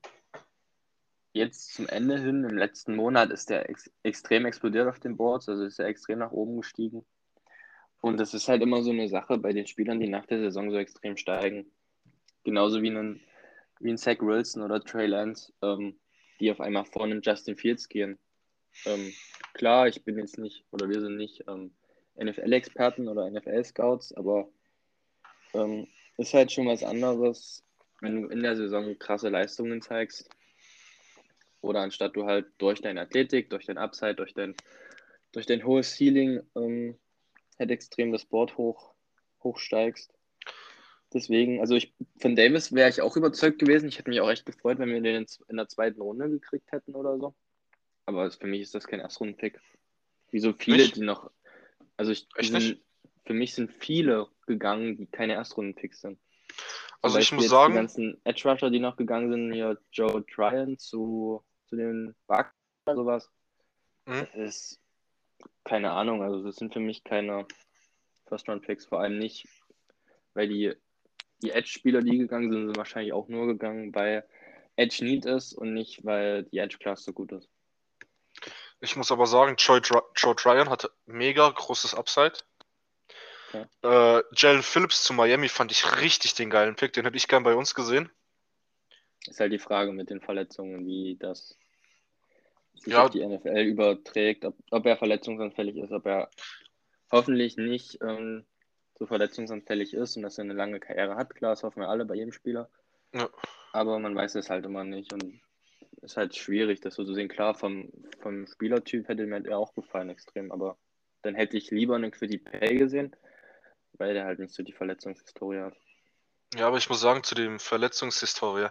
jetzt zum Ende hin, im letzten Monat, ist er ex extrem explodiert auf den Boards, also ist er extrem nach oben gestiegen. Und das ist halt immer so eine Sache bei den Spielern, die nach der Saison so extrem steigen. Genauso wie ein, wie ein Zach Wilson oder Trey Lance, ähm, die auf einmal vor einem Justin Fields gehen. Ähm, klar, ich bin jetzt nicht, oder wir sind nicht ähm, NFL-Experten oder NFL-Scouts, aber ähm, ist halt schon was anderes, wenn du in der Saison krasse Leistungen zeigst. Oder anstatt du halt durch deine Athletik, durch dein Upside, durch dein, durch dein hohes Ceiling ähm, halt extrem das Board hoch, hochsteigst. Deswegen, also ich von Davis wäre ich auch überzeugt gewesen. Ich hätte mich auch echt gefreut, wenn wir den in der zweiten Runde gekriegt hätten oder so. Aber für mich ist das kein Erstrunden-Pick. Wie so viele, nicht? die noch. Also ich, sind, für mich sind viele gegangen, die keine Erstrunden-Picks sind. Also ich muss sagen. Die ganzen Edge-Rusher, die noch gegangen sind, hier Joe Tryon zu, zu den Bucks oder sowas. Mhm. ist keine Ahnung. Also das sind für mich keine First-Round-Picks, vor allem nicht, weil die, die Edge-Spieler, die gegangen sind, sind wahrscheinlich auch nur gegangen, weil Edge Need ist und nicht, weil die Edge-Class so gut ist. Ich muss aber sagen, Joe, Joe Tryon hatte mega großes Upside. Okay. Äh, Jalen Phillips zu Miami fand ich richtig den geilen Pick. Den hätte ich gern bei uns gesehen. Ist halt die Frage mit den Verletzungen, wie das sich ja. auf die NFL überträgt, ob, ob, er verletzungsanfällig ist, ob er hoffentlich nicht ähm, so verletzungsanfällig ist und dass er eine lange Karriere hat. Klar, das hoffen wir alle bei jedem Spieler. Ja. Aber man weiß es halt immer nicht und es ist halt schwierig, das so zu sehen. Klar, vom, vom Spielertyp hätte mir der auch gefallen extrem, aber dann hätte ich lieber einen Quiddy Pay gesehen, weil der halt nicht so die Verletzungshistorie hat. Ja, aber ich muss sagen, zu dem Verletzungshistorie,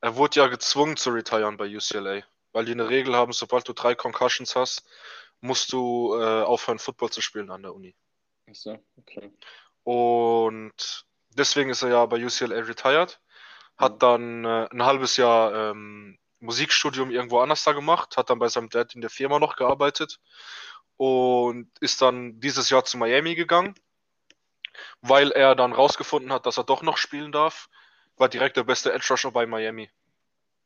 er wurde ja gezwungen zu retiren bei UCLA weil die eine Regel haben, sobald du drei Concussions hast, musst du äh, aufhören, Football zu spielen an der Uni. Ach so, okay. Und deswegen ist er ja bei UCLA retired, hat dann äh, ein halbes Jahr ähm, Musikstudium irgendwo anders da gemacht, hat dann bei seinem Dad in der Firma noch gearbeitet und ist dann dieses Jahr zu Miami gegangen, weil er dann rausgefunden hat, dass er doch noch spielen darf, war direkt der beste Edge Rusher bei Miami.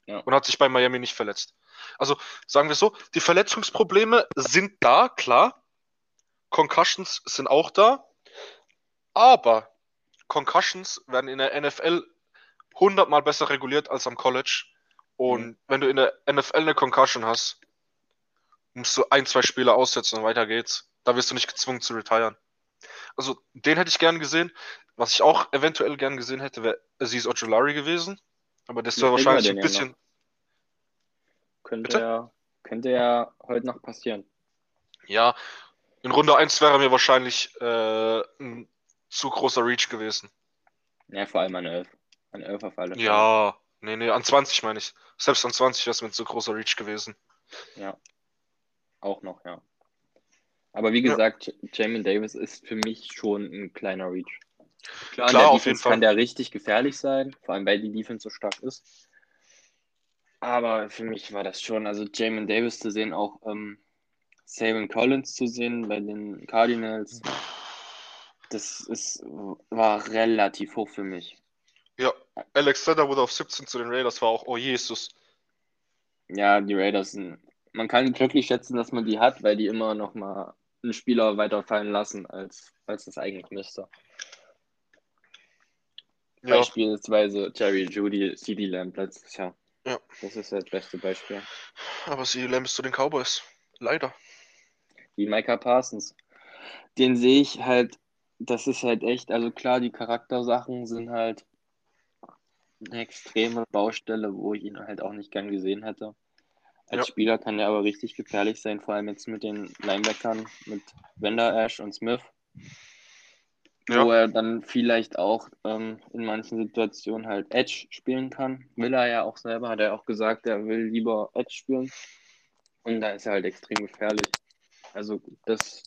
Ja. Und hat sich bei Miami nicht verletzt. Also sagen wir so, die Verletzungsprobleme sind da, klar. Concussions sind auch da. Aber Concussions werden in der NFL hundertmal besser reguliert als am College. Und mhm. wenn du in der NFL eine Concussion hast, musst du ein, zwei Spiele aussetzen und weiter geht's. Da wirst du nicht gezwungen zu retiren. Also, den hätte ich gern gesehen. Was ich auch eventuell gern gesehen hätte, wäre Aziz Ojolari gewesen. Aber das wäre wahrscheinlich ein bisschen. Ja könnte ja, könnte ja heute noch passieren. Ja, in Runde 1 wäre mir wahrscheinlich äh, ein zu großer Reach gewesen. Ja, vor allem an 11. An 11 auf alle Fälle. Ja, nee, nee, an 20 meine ich. Selbst an 20 wäre es mir ein zu großer Reach gewesen. Ja. Auch noch, ja. Aber wie gesagt, ja. Jamin Davis ist für mich schon ein kleiner Reach. Klar, Klar auf jeden Fall. kann der richtig gefährlich sein, vor allem weil die Defense so stark ist. Aber für mich war das schon, also Jamin Davis zu sehen, auch ähm, Saban Collins zu sehen bei den Cardinals, das ist, war relativ hoch für mich. Ja, Alex wurde auf 17 zu den Raiders, war auch, oh Jesus. Ja, die Raiders sind, man kann glücklich schätzen, dass man die hat, weil die immer noch mal einen Spieler weiterfallen lassen, als, als das eigentlich müsste. Ja. Beispielsweise Jerry Judy, CD Lamb letztes Jahr. Ja. Das ist das beste Beispiel. Aber sie Lamb zu den Cowboys. Leider. Wie Micah Parsons. Den sehe ich halt, das ist halt echt, also klar, die Charaktersachen sind halt eine extreme Baustelle, wo ich ihn halt auch nicht gern gesehen hätte. Als ja. Spieler kann er aber richtig gefährlich sein, vor allem jetzt mit den Linebackern, mit Wender Ash und Smith ja. wo er dann vielleicht auch ähm, in manchen Situationen halt Edge spielen kann. Will er ja auch selber, hat er auch gesagt, er will lieber Edge spielen. Und da ist er halt extrem gefährlich. Also das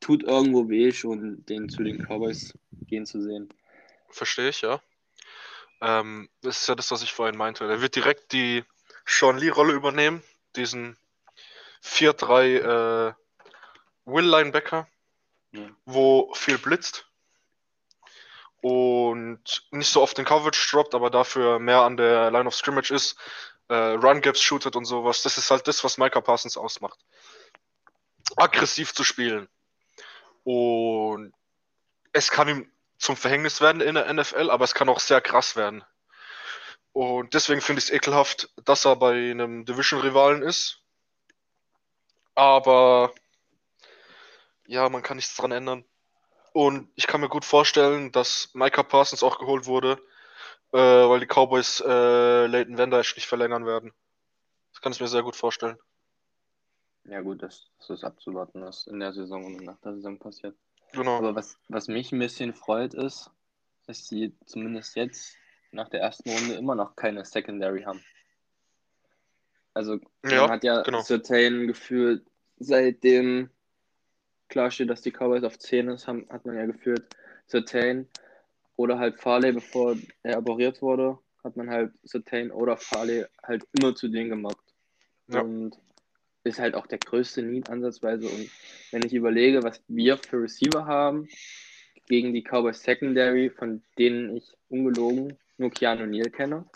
tut irgendwo weh, schon den zu den Cowboys gehen zu sehen. Verstehe ich, ja. Ähm, das ist ja das, was ich vorhin meinte. Der wird direkt die Sean Lee-Rolle übernehmen, diesen 4-3 äh, Will-Linebacker, Ja. wo viel blitzt und nicht so oft den Coverage droppt, aber dafür mehr an der Line of Scrimmage ist, äh, Run-Gaps shootet und sowas. Das ist halt das, was Micah Parsons ausmacht. Aggressiv zu spielen. Und es kann ihm zum Verhängnis werden in der NFL, aber es kann auch sehr krass werden. Und deswegen finde ich es ekelhaft, dass er bei einem Division-Rivalen ist. Aber ja, man kann nichts dran ändern. Und ich kann mir gut vorstellen, dass Micah Parsons auch geholt wurde, äh, weil die Cowboys äh, Leighton Vander nicht verlängern werden. Das kann ich mir sehr gut vorstellen. Ja, gut, das, das ist abzuwarten, was in der Saison und nach der Saison passiert. Genau. Aber was, was mich ein bisschen freut, ist, dass sie zumindest jetzt nach der ersten Runde immer noch keine Secondary haben. Also, Ja, man hat ja genau. Certain gefühlt, seitdem klar steht, dass die Cowboys auf 10 ist, haben, hat man ja gefühlt Certain oder halt Farley, bevor er aboriert wurde, hat man halt Certain oder Farley halt immer zu denen gemacht. Ja. Und ist halt auch der größte Need ansatzweise. Und wenn ich überlege, was wir für Receiver haben gegen die Cowboys Secondary, von denen ich ungelogen nur Keanu Neal kenne.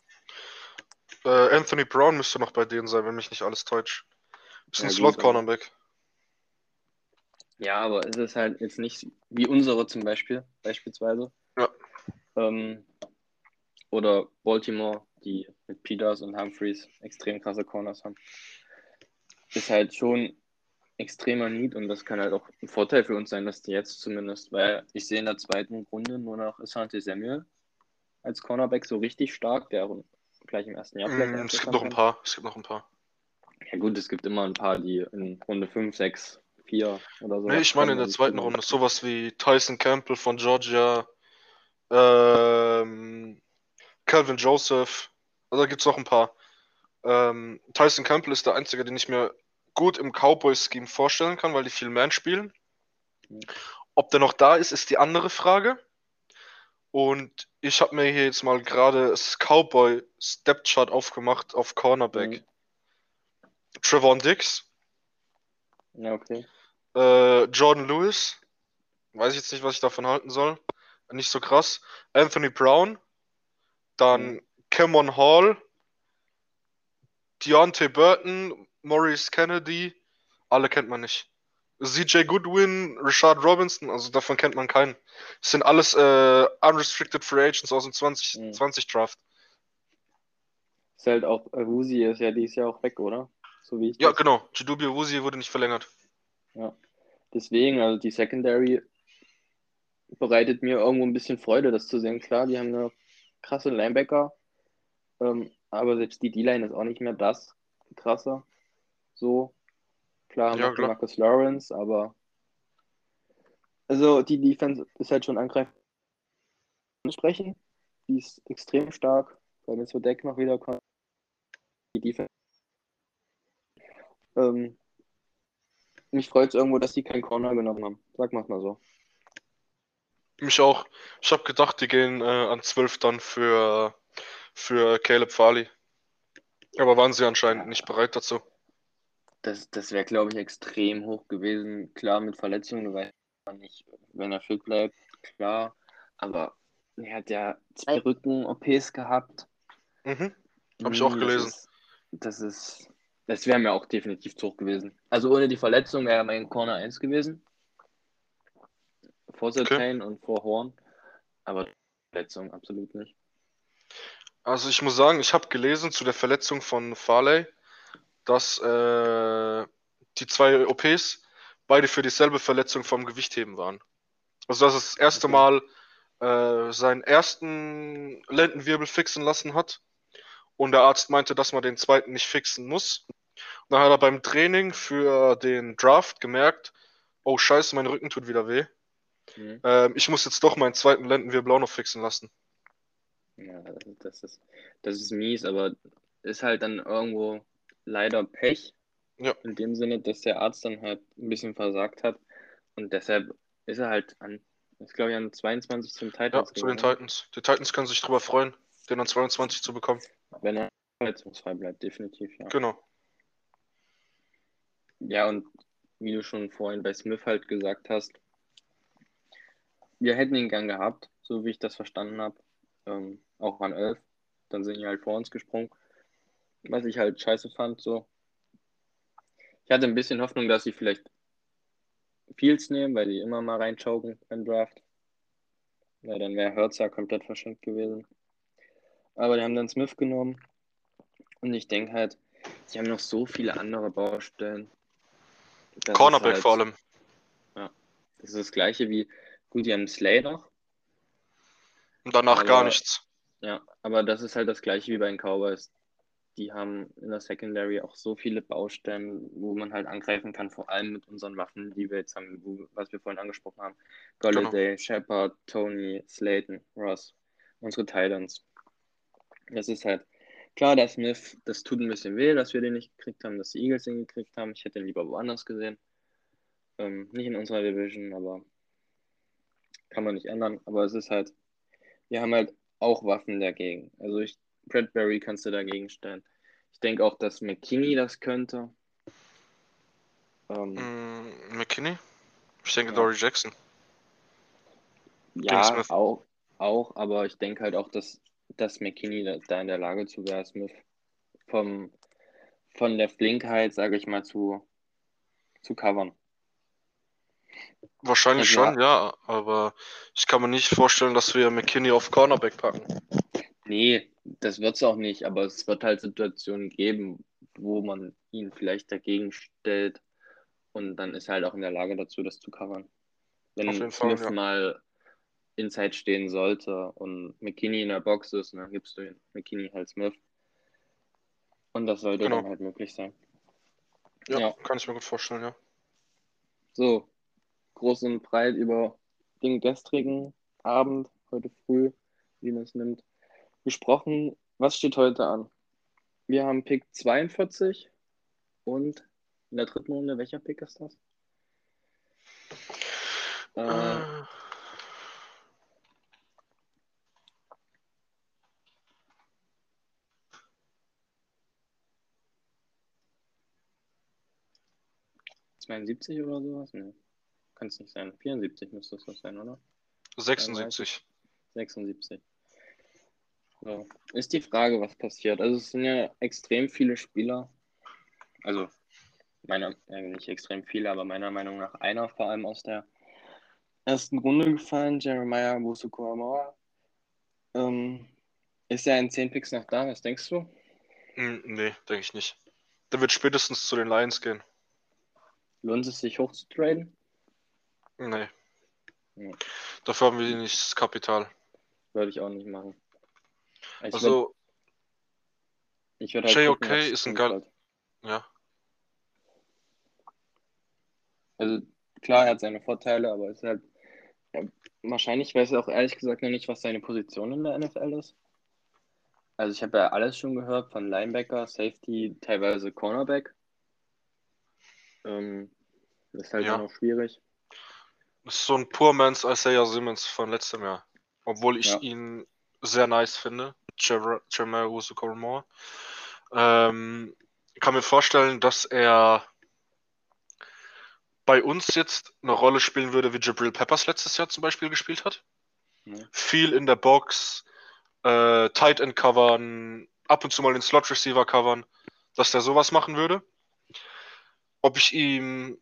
Äh, Anthony Brown müsste noch bei denen sein, wenn mich nicht alles täuscht. Ist ein Ja, Slot-Cornerback. Ja, aber es ist halt jetzt nicht wie unsere zum Beispiel, beispielsweise. Ja. Ähm, oder Baltimore, die mit Peters und Humphreys extrem krasse Corners haben. Ist halt schon extremer Need und das kann halt auch ein Vorteil für uns sein, dass die jetzt zumindest, weil ich sehe in der zweiten Runde nur noch Asante Samuel als Cornerback so richtig stark, der auch gleich im ersten Jahr vielleicht Mm, es gibt noch ein paar. Es gibt noch ein paar. Ja gut, es gibt immer ein paar, die in Runde 5, 6, 4 oder so. Nee, ich meine in der zweiten Runde. Sowas wie Tyson Campbell von Georgia, ähm, Calvin Joseph. Also da gibt es noch ein paar. Ähm, Tyson Campbell ist der einzige, den ich mir gut im Cowboys-Scheme vorstellen kann, weil die viel Man spielen. Ob der noch da ist, ist die andere Frage. Und ich habe mir hier jetzt mal gerade das Cowboy Step Chart aufgemacht auf Cornerback. Mhm. Trevon Dix, Ja, okay. äh, Jordan Lewis, weiß ich jetzt nicht, was ich davon halten soll. Nicht so krass. Anthony Brown, dann Mhm. Cameron Hall, Deontay Burton, Maurice Kennedy, alle kennt man nicht. CJ Goodwin, Rashad Robinson, also davon kennt man keinen. Das sind alles äh, unrestricted free agents aus dem 2020 Draft. Ist halt auch, Husi ist ja dieses Jahr auch weg, oder? So wie ich Ja, genau. Jadubia Wusi wurde nicht verlängert. Deswegen, also die Secondary bereitet mir irgendwo ein bisschen Freude, das zu sehen. Klar, die haben eine krasse Linebacker, ähm, aber selbst die D-Line ist auch nicht mehr das krasse. So, klar haben Ja, wir klar. Marcus Lawrence, aber also die Defense ist halt schon angreifbar. Sprechen, die ist extrem stark, weil so Deck noch wieder kommt. Die Defense. Ähm, mich freut es irgendwo, dass die keinen Corner genommen haben. Sag mal mal so. Mich auch. Ich habe gedacht, die gehen äh, an 12 dann für, für Caleb Farley. Aber waren sie anscheinend nicht bereit dazu. Das, das wäre, glaube ich, extrem hoch gewesen. Klar, mit Verletzungen weiß man nicht, wenn er fit bleibt, klar. Aber er hat ja zwei Rücken-OPs gehabt. Mhm. Hab ich auch Mm, gelesen. Das ist, das, ist, das wäre mir auch definitiv zu hoch gewesen. Also ohne die Verletzung wäre er mein Corner 1 gewesen. Vor Sertain und vor Horn. Aber Verletzung absolut nicht. Also ich muss sagen, ich habe gelesen zu der Verletzung von Farley, dass äh, die zwei OPs beide für dieselbe Verletzung vom Gewichtheben waren. Also dass er das erste. Mal äh, seinen ersten Lendenwirbel fixen lassen hat und der Arzt meinte, dass man den zweiten nicht fixen muss. Und dann hat er beim Training für den Draft gemerkt, oh scheiße, mein Rücken tut wieder weh. Mhm. Ähm, ich muss jetzt doch meinen zweiten Lendenwirbel auch noch fixen lassen. Ja, das ist, das ist mies, aber ist halt dann irgendwo leider Pech. Ja. In dem Sinne, dass der Arzt dann halt ein bisschen versagt hat. Und deshalb ist er halt an, ist glaube ich an 22 zum Ja, Titans zu den gegangen. Titans. Die Titans können sich drüber freuen. den an 22 zu bekommen. Wenn er verletzungsfrei bleibt, definitiv, ja. Genau. Ja, und wie du schon vorhin bei Smith halt gesagt hast, wir hätten ihn gern gehabt, so wie ich das verstanden habe. Ähm, auch an 11. Dann sind die halt vor uns gesprungen. Was ich halt scheiße fand, so. Ich hatte ein bisschen Hoffnung, dass sie vielleicht Fields nehmen, weil die immer mal reinschauken beim Draft. Ja, dann wäre Hertz ja komplett verschenkt gewesen. Aber die haben dann Smith genommen. Und ich denke halt, sie haben noch so viele andere Baustellen. Das Cornerback halt- vor allem. Das ist das gleiche wie, gut, die haben Slay noch. Und danach gar aber- nichts. Ja, aber das ist halt das gleiche wie bei den Cowboys. Die haben in der Secondary auch so viele Baustellen, wo man halt angreifen kann, vor allem mit unseren Waffen, die wir jetzt haben, wo, was wir vorhin angesprochen haben. Golladay, Shepard, Tony, Slayton, Ross, unsere Titans. Das ist halt, klar, der Smith, das tut ein bisschen weh, dass wir den nicht gekriegt haben, dass die Eagles ihn gekriegt haben. Ich hätte ihn lieber woanders gesehen. Ähm, nicht in unserer Division, aber kann man nicht ändern. Aber es ist halt, wir haben halt auch Waffen dagegen. Also ich, Bradbury kannst du dagegen stellen. Ich denke auch, dass McKinney das könnte. Ähm, Mm, McKinney? Ich denke Ja. Dory Jackson. ja, auch, auch, aber ich denke halt auch, dass, dass McKinney da, da in der Lage zu wäre, Smith vom, von der Flinkheit, sage ich mal, zu, zu covern. Wahrscheinlich Also, schon, ja, aber ich kann mir nicht vorstellen, dass wir McKinney auf Cornerback packen. Nee, das wird es auch nicht, aber es wird halt Situationen geben, wo man ihn vielleicht dagegen stellt und dann ist er halt auch in der Lage dazu, das zu covern. Wenn jeden Fall, Smith ja. mal Inside stehen sollte und McKinney in der Box ist, dann gibst du ihn McKinney halt Smith. Und das sollte Genau. dann halt möglich sein. Ja, Ja. kann ich mir gut vorstellen, ja. So, groß und breit über den gestrigen Abend, heute früh, wie man es nimmt, gesprochen. Was steht heute an? Wir haben Pick 42 und in der dritten Runde, welcher Pick ist das? Äh, 72 oder sowas? Nee, kann es nicht sein. 74 müsste es sein, oder? 76. 76. So. Ist die Frage, was passiert. Also es sind ja extrem viele Spieler. Also meiner, äh, nicht extrem viele, aber meiner Meinung nach einer vor allem aus der ersten Runde gefallen, Jeremiah Wusu-Koramoa. Ähm, ist er in 10 Picks noch da? Was denkst du? Hm, nee, denke ich nicht. Der wird spätestens zu den Lions gehen. Lohnt es sich hoch Nee. Ja. Dafür haben wir nicht das Kapital. Würde ich auch nicht machen. Ich würde Also, ich würd halt JOK gucken, ist ein geil- halt- ja. Also klar, er hat seine Vorteile, aber es ist halt wahrscheinlich weiß er auch ehrlich gesagt noch nicht, was seine Position in der NFL ist. Also ich habe ja alles schon gehört von Linebacker, Safety, teilweise Cornerback. Ähm, ist halt Ja. dann auch schwierig. Ist so ein Poor Man's Isaiah Simmons von letztem Jahr. Obwohl ich Ja. ihn sehr nice finde. Usu-Koromor. Ähm, kann mir vorstellen, dass er bei uns jetzt eine Rolle spielen würde, wie Jabril Peppers letztes Jahr zum Beispiel gespielt hat. Ja. Viel in der Box, äh, Tight End covern, ab und zu mal den Slot Receiver covern, dass der sowas machen würde. Ob ich ihn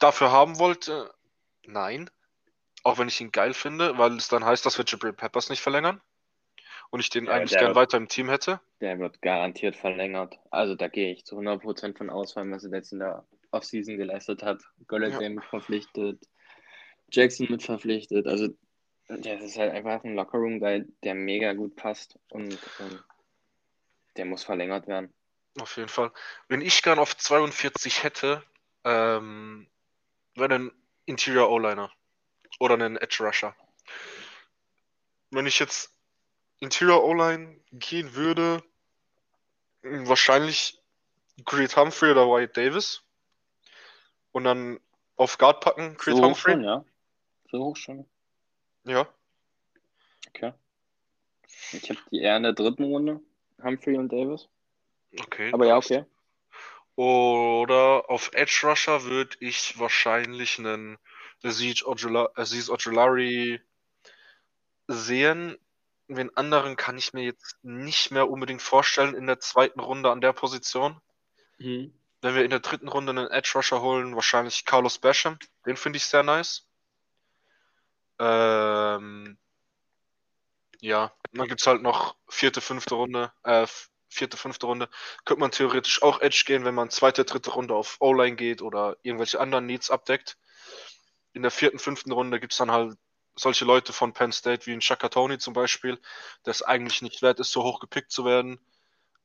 dafür haben wollte, nein. Auch wenn ich ihn geil finde, weil es dann heißt, dass wir Jabril Peppers nicht verlängern. Und ich den Ja, eigentlich gern wird- weiter im Team hätte. Der wird garantiert verlängert. Also da gehe ich zu 100% von aus, weil was er jetzt in der Offseason geleistet hat. Golladay mit verpflichtet, Jackson mit verpflichtet. Also der ist halt einfach ein Lockerroom-Guy, der mega gut passt und ähm, der muss verlängert werden. Auf jeden Fall. Wenn ich gern auf 42 hätte, ähm, wäre ein Interior O-Liner oder einen Edge Rusher. Wenn ich jetzt Interior O-Line gehen würde, mh, wahrscheinlich Creed Humphrey oder Wyatt Davis. Und dann auf Guard packen, Creed so Humphrey. schon, ja. So hoch schon. Ja. Okay. Ich habe die eher in der dritten Runde, Humphrey und Davis. Okay. Aber ja, okay. Oder auf Edge Rusher würde ich wahrscheinlich einen Aziz Ojulari sehen. Den anderen kann ich mir jetzt nicht mehr unbedingt vorstellen in der zweiten Runde an der Position. Mhm. Wenn wir in der dritten Runde einen Edge Rusher holen, wahrscheinlich Carlos Basham. Den finde ich sehr nice. Ähm, ja, und dann gibt es halt noch vierte, fünfte Runde, äh, vierte, fünfte Runde. Könnte man theoretisch auch Edge gehen, wenn man zweite, dritte Runde auf O-Line geht oder irgendwelche anderen Needs abdeckt. In der vierten, fünften Runde gibt es dann halt solche Leute von Penn State wie ein Shaka Tony zum Beispiel, der es eigentlich nicht wert ist, so hoch gepickt zu werden,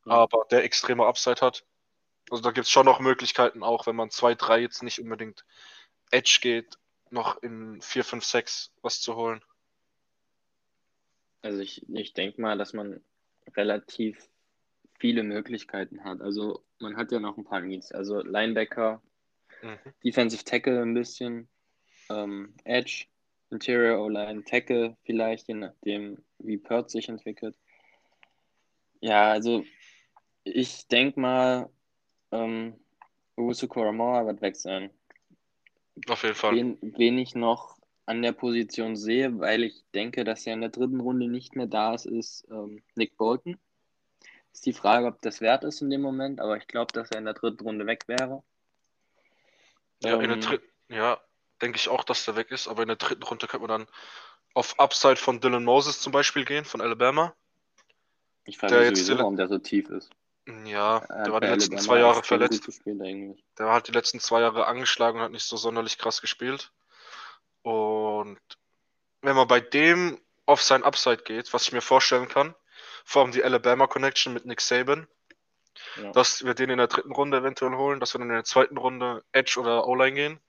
Mhm. aber der extreme Upside hat. Also da gibt es schon noch Möglichkeiten, auch wenn man 2, 3 jetzt nicht unbedingt Edge geht, noch in 4, 5, 6 was zu holen. Also ich, ich denke mal, dass man relativ viele Möglichkeiten hat. Also man hat ja noch ein paar Needs. Also Linebacker, Mhm. Defensive Tackle ein bisschen, ähm, Edge, Interior O-Line, Tackle vielleicht, je nachdem, wie Perth sich entwickelt. Ja, also ich denke mal, ähm, Koramoa wird weg sein. Auf jeden Fall. Wen, wen ich noch an der Position sehe, weil ich denke, dass er in der dritten Runde nicht mehr da ist, ist ähm, Nick Bolton. Ist die Frage, ob das wert ist in dem Moment, aber ich glaube, dass er in der dritten Runde weg wäre. Ja, in der Ähm, dritten, ja, denke ich auch, dass der weg ist, aber in der dritten Runde könnte man dann auf Upside von Dylan Moses zum Beispiel gehen, von Alabama. Ich frage mich sowieso, warum der so tief ist. Ja, hat der war die letzten Alabama zwei Jahre verletzt. Der war halt die letzten zwei Jahre angeschlagen und hat nicht so sonderlich krass gespielt. Und wenn man bei dem auf sein Upside geht, was ich mir vorstellen kann, vor allem die Alabama Connection mit Nick Saban, Ja. dass wir den in der dritten Runde eventuell holen, dass wir dann in der zweiten Runde Edge oder O-Line gehen,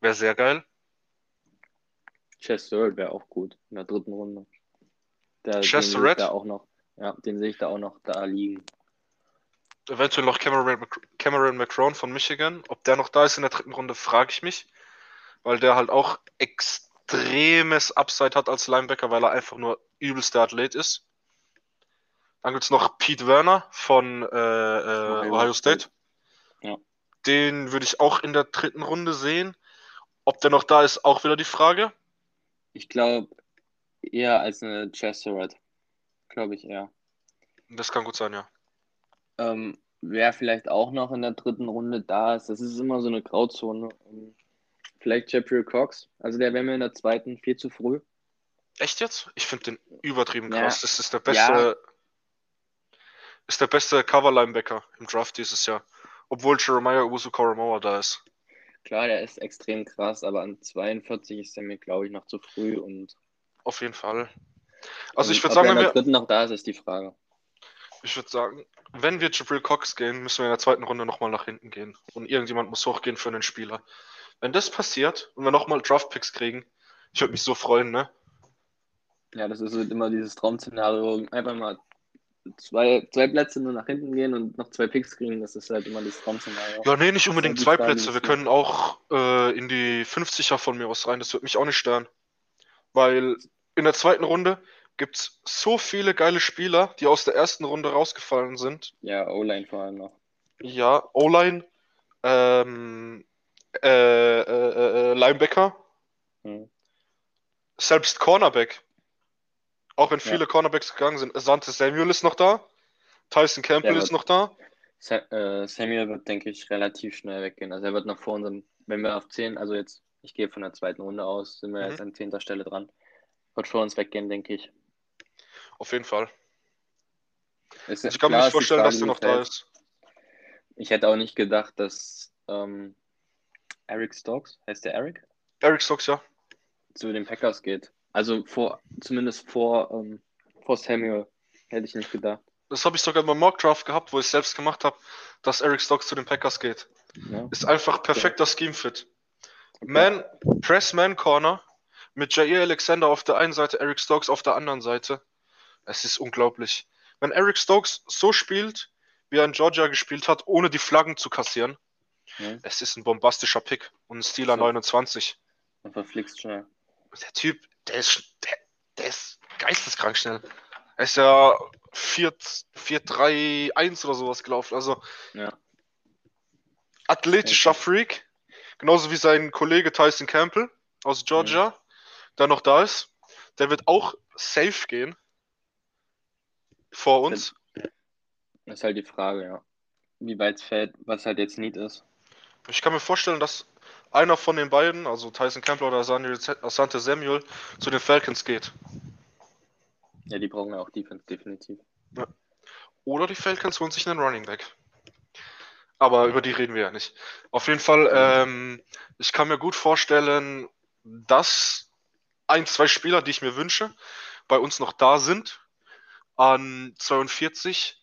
wäre sehr geil. Chess Surratt wäre auch gut in der dritten Runde. Der, ich Surratt? da auch noch. Ja, den sehe ich da auch noch da liegen. Eventuell noch Cameron, Mc- Cameron McCrone von Michigan. Ob der noch da ist in der dritten Runde, frage ich mich. Weil der halt auch extremes Upside hat als Linebacker, weil er einfach nur übelster Athlet ist. Dann gibt es noch Pete Werner von äh, äh, Ohio State. Ja. Den würde ich auch in der dritten Runde sehen. Ob der noch da ist, auch wieder die Frage. Ich glaube eher als eine Surratt. Glaube ich eher. Das kann gut sein, ja. Ähm, wer vielleicht auch noch in der dritten Runde da ist, das ist immer so eine Grauzone. Ähm, vielleicht Jeffrey Cox. Also der wäre mir in der zweiten viel zu früh. Echt jetzt? Ich finde den übertrieben Ja. krass. Das ist der beste, ist der beste Cover-Linebacker im Draft dieses Jahr. Obwohl Jeremiah Owusu Koramoa da ist. Klar, der ist extrem krass, aber an 42 ist er mir, glaube ich, noch zu früh. Und Auf jeden Fall. Also ich würde sagen, wenn wir, dritten noch da ist, ist die Frage. ich würde sagen, wenn wir Jabril Cox gehen, müssen wir in der zweiten Runde nochmal nach hinten gehen. Und irgendjemand muss hochgehen für einen Spieler. Wenn das passiert und wir nochmal Draft-Picks kriegen, ich würde mich so freuen, ne? Ja, das ist halt immer dieses Traum-Szenario. Einfach mal zwei, zwei Plätze nur nach hinten gehen und noch zwei Picks kriegen. Das ist halt immer das Traum-Szenario. Ja, nee, nicht unbedingt zwei Frage, Plätze. Wir können auch äh, in die 50er von mir aus rein. Das würde mich auch nicht stören. Weil in der zweiten Runde gibt es so viele geile Spieler, die aus der ersten Runde rausgefallen sind. Ja, O-Line vor allem noch. Ja, O-Line, ähm, äh, äh, äh, Linebacker, Hm. selbst Cornerback. Auch wenn Ja. viele Cornerbacks gegangen sind. Sante Samuel ist noch da. Tyson Campbell Der ist wird- noch da. Sa äh, Samuel wird, denke ich, relativ schnell weggehen. Also er wird noch vor unserem, wenn wir auf 10, also jetzt, ich gehe von der zweiten Runde aus, sind wir Mhm. jetzt an 10. Stelle dran. Wird vor uns weggehen, denke ich. Auf jeden Fall. Es Ich kann mir nicht vorstellen, dass wie noch da ist. Ich hätte auch nicht gedacht, dass ähm, Eric Stokes, heißt der Eric, Eric Stokes, ja. zu den Packers geht. Also vor, zumindest vor, ähm, vor Samuel, hätte ich nicht gedacht. Das habe ich sogar beim Mock Draft gehabt, wo ich es selbst gemacht habe, dass Eric Stokes zu den Packers geht. Ja? Ist einfach perfekter Scheme-Fit. Okay. Man, Press Man Corner mit Jair Alexander auf der einen Seite, Eric Stokes auf der anderen Seite. Es ist unglaublich. Wenn Eric Stokes so spielt, wie er in Georgia gespielt hat, ohne die Flaggen zu kassieren, Ja, es ist ein bombastischer Pick und ein Steeler So. 29. und verflixt schnell. Der Typ, der ist, der, der ist geisteskrank schnell. Er ist ja 4-3-1 oder sowas gelaufen. Also Ja. athletischer Freak. Genauso wie sein Kollege Tyson Campbell aus Georgia, der noch da ist. Der wird auch safe gehen. Vor uns. Das ist halt die Frage, ja. Wie weit es fällt, was halt jetzt Need ist. Ich kann mir vorstellen, dass einer von den beiden, also Tyson Campbell oder Asante Samuel, zu den Falcons geht. Ja, die brauchen ja auch Defense, definitiv. Oder die Falcons holen sich einen Running Back. Aber über die reden wir ja nicht. Auf jeden Fall, ähm, ich kann mir gut vorstellen, dass ein, zwei Spieler, die ich mir wünsche, bei uns noch da sind an 42.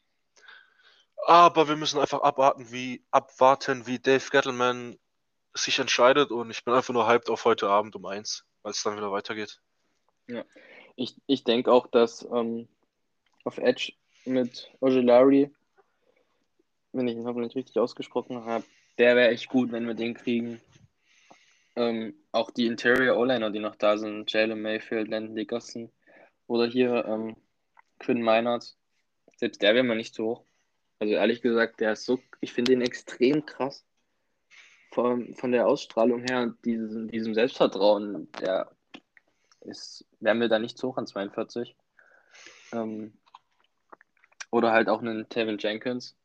Aber wir müssen einfach abwarten, wie, abwarten, wie Dave Gettleman sich entscheidet. Und ich bin einfach nur hyped auf heute Abend um eins, weil es dann wieder weitergeht. Ich, ich denke auch, dass ähm, auf Edge mit Ojolari, wenn ich ihn hoffentlich richtig ausgesprochen habe, der wäre echt gut, wenn wir den kriegen. Ähm, auch die Interior O-Liner, die noch da sind, Jalen Mayfield, Landon Dickerson oder hier ähm, Quinn Meinert, selbst der wäre mal nicht so hoch. Also ehrlich gesagt, der ist so, ich finde ihn extrem krass. Von, von der Ausstrahlung her und diesem, diesem Selbstvertrauen, der ist, wären wir da nicht so hoch an 42. Ähm, oder halt auch einen Tevin Jenkins,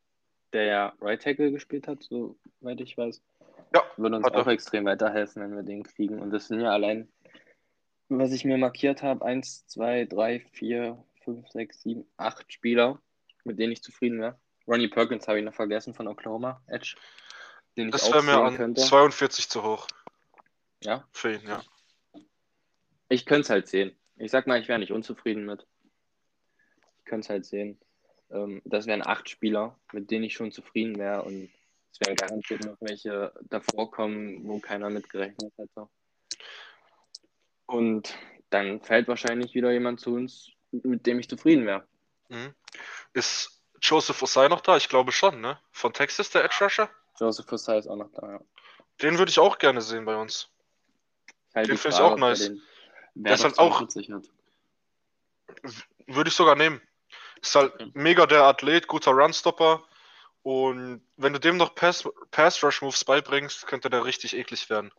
der ja Right Tackle gespielt hat, soweit ich weiß. Ja, Würde uns hat er. auch extrem weiterhelfen, wenn wir den kriegen. Und das sind ja allein, was ich mir markiert habe, 1, 2, 3, 4, 5, 6, 7, 8 Spieler, mit denen ich zufrieden wäre. Ronnie Perkins habe ich noch vergessen von Oklahoma, Edge. Den ich Das wäre mir an könnte. 42 zu hoch Ja, für ihn, ja. ich könnte es halt sehen. Ich sag mal, ich wäre nicht unzufrieden mit. Ich könnte es halt sehen. Ähm, das wären acht Spieler, mit denen ich schon zufrieden wäre. Und es werden garantiert noch welche davor kommen, wo keiner mitgerechnet hätte. Und dann fällt wahrscheinlich wieder jemand zu uns, mit dem ich zufrieden wäre. Mhm. Ist Joseph Osai noch da? Ich glaube schon, ne? Von Texas, der Edge Rusher? Joseph Forsyth ist auch noch da. Ja. Den würde ich auch gerne sehen bei uns. Halt Den die find ich auch nice. den Der ist halt auch- 42 hat. Würde ich sogar nehmen. Ist halt Okay. mega der Athlet, guter Runstopper. Und wenn du dem noch Pass, Pass Rush Moves beibringst, könnte der richtig eklig werden.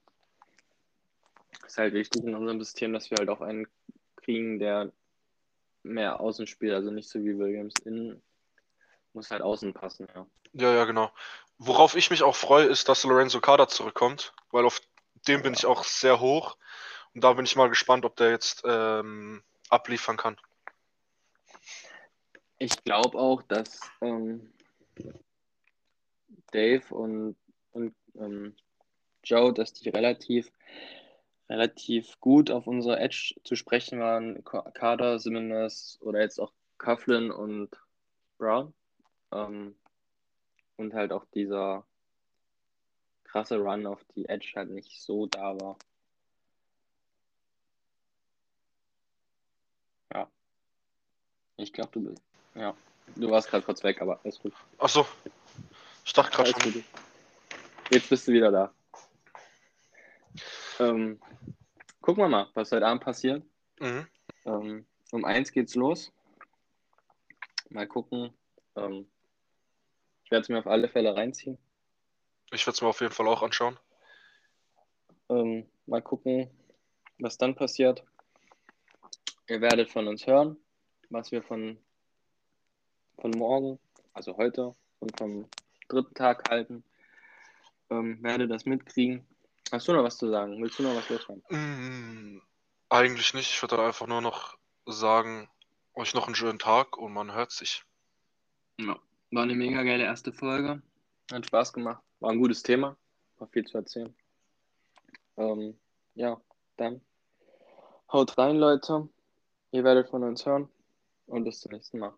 Ist halt wichtig in unserem System, dass wir halt auch einen kriegen, der mehr außen spielt, also nicht so wie Williams innen. Muss halt außen passen, ja. Ja, ja, genau. Worauf ich mich auch freue, ist, dass Lorenzo Carter zurückkommt, weil auf dem bin ich auch sehr hoch. Und da bin ich mal gespannt, ob der jetzt ähm, abliefern kann. Ich glaube auch, dass ähm, Dave und, und ähm, Joe, dass die relativ, relativ gut auf unsere Edge zu sprechen waren. Ka- Kader, Simmons oder jetzt auch Coughlin und Brown. Ähm, und halt auch dieser krasse Run auf die Edge halt nicht so da war. Ja. Ich glaube, du bist. Ja. Du warst gerade kurz weg, aber alles gut. Achso, ich dachte gerade schon. gut. Jetzt bist du wieder da. Ähm, gucken wir mal, was heute Abend passiert. Mhm. Ähm, um eins geht's los. Mal gucken. Ähm, ich werde es mir auf alle Fälle reinziehen. Ich werde es mir auf jeden Fall auch anschauen. Ähm, mal gucken, was dann passiert. Ihr werdet von uns hören, was wir von, von morgen, also heute und vom dritten Tag halten. Ähm, werdet das mitkriegen. Hast du noch was zu sagen? Willst du noch was loswerden? Mm, eigentlich nicht. Ich würde dann einfach nur noch sagen, euch noch einen schönen Tag und man hört sich. Ja. War eine mega geile erste Folge. Hat Spaß gemacht. War ein gutes Thema. War viel zu erzählen. Ähm, ja, dann haut rein, Leute. Ihr werdet von uns hören und bis zum nächsten Mal.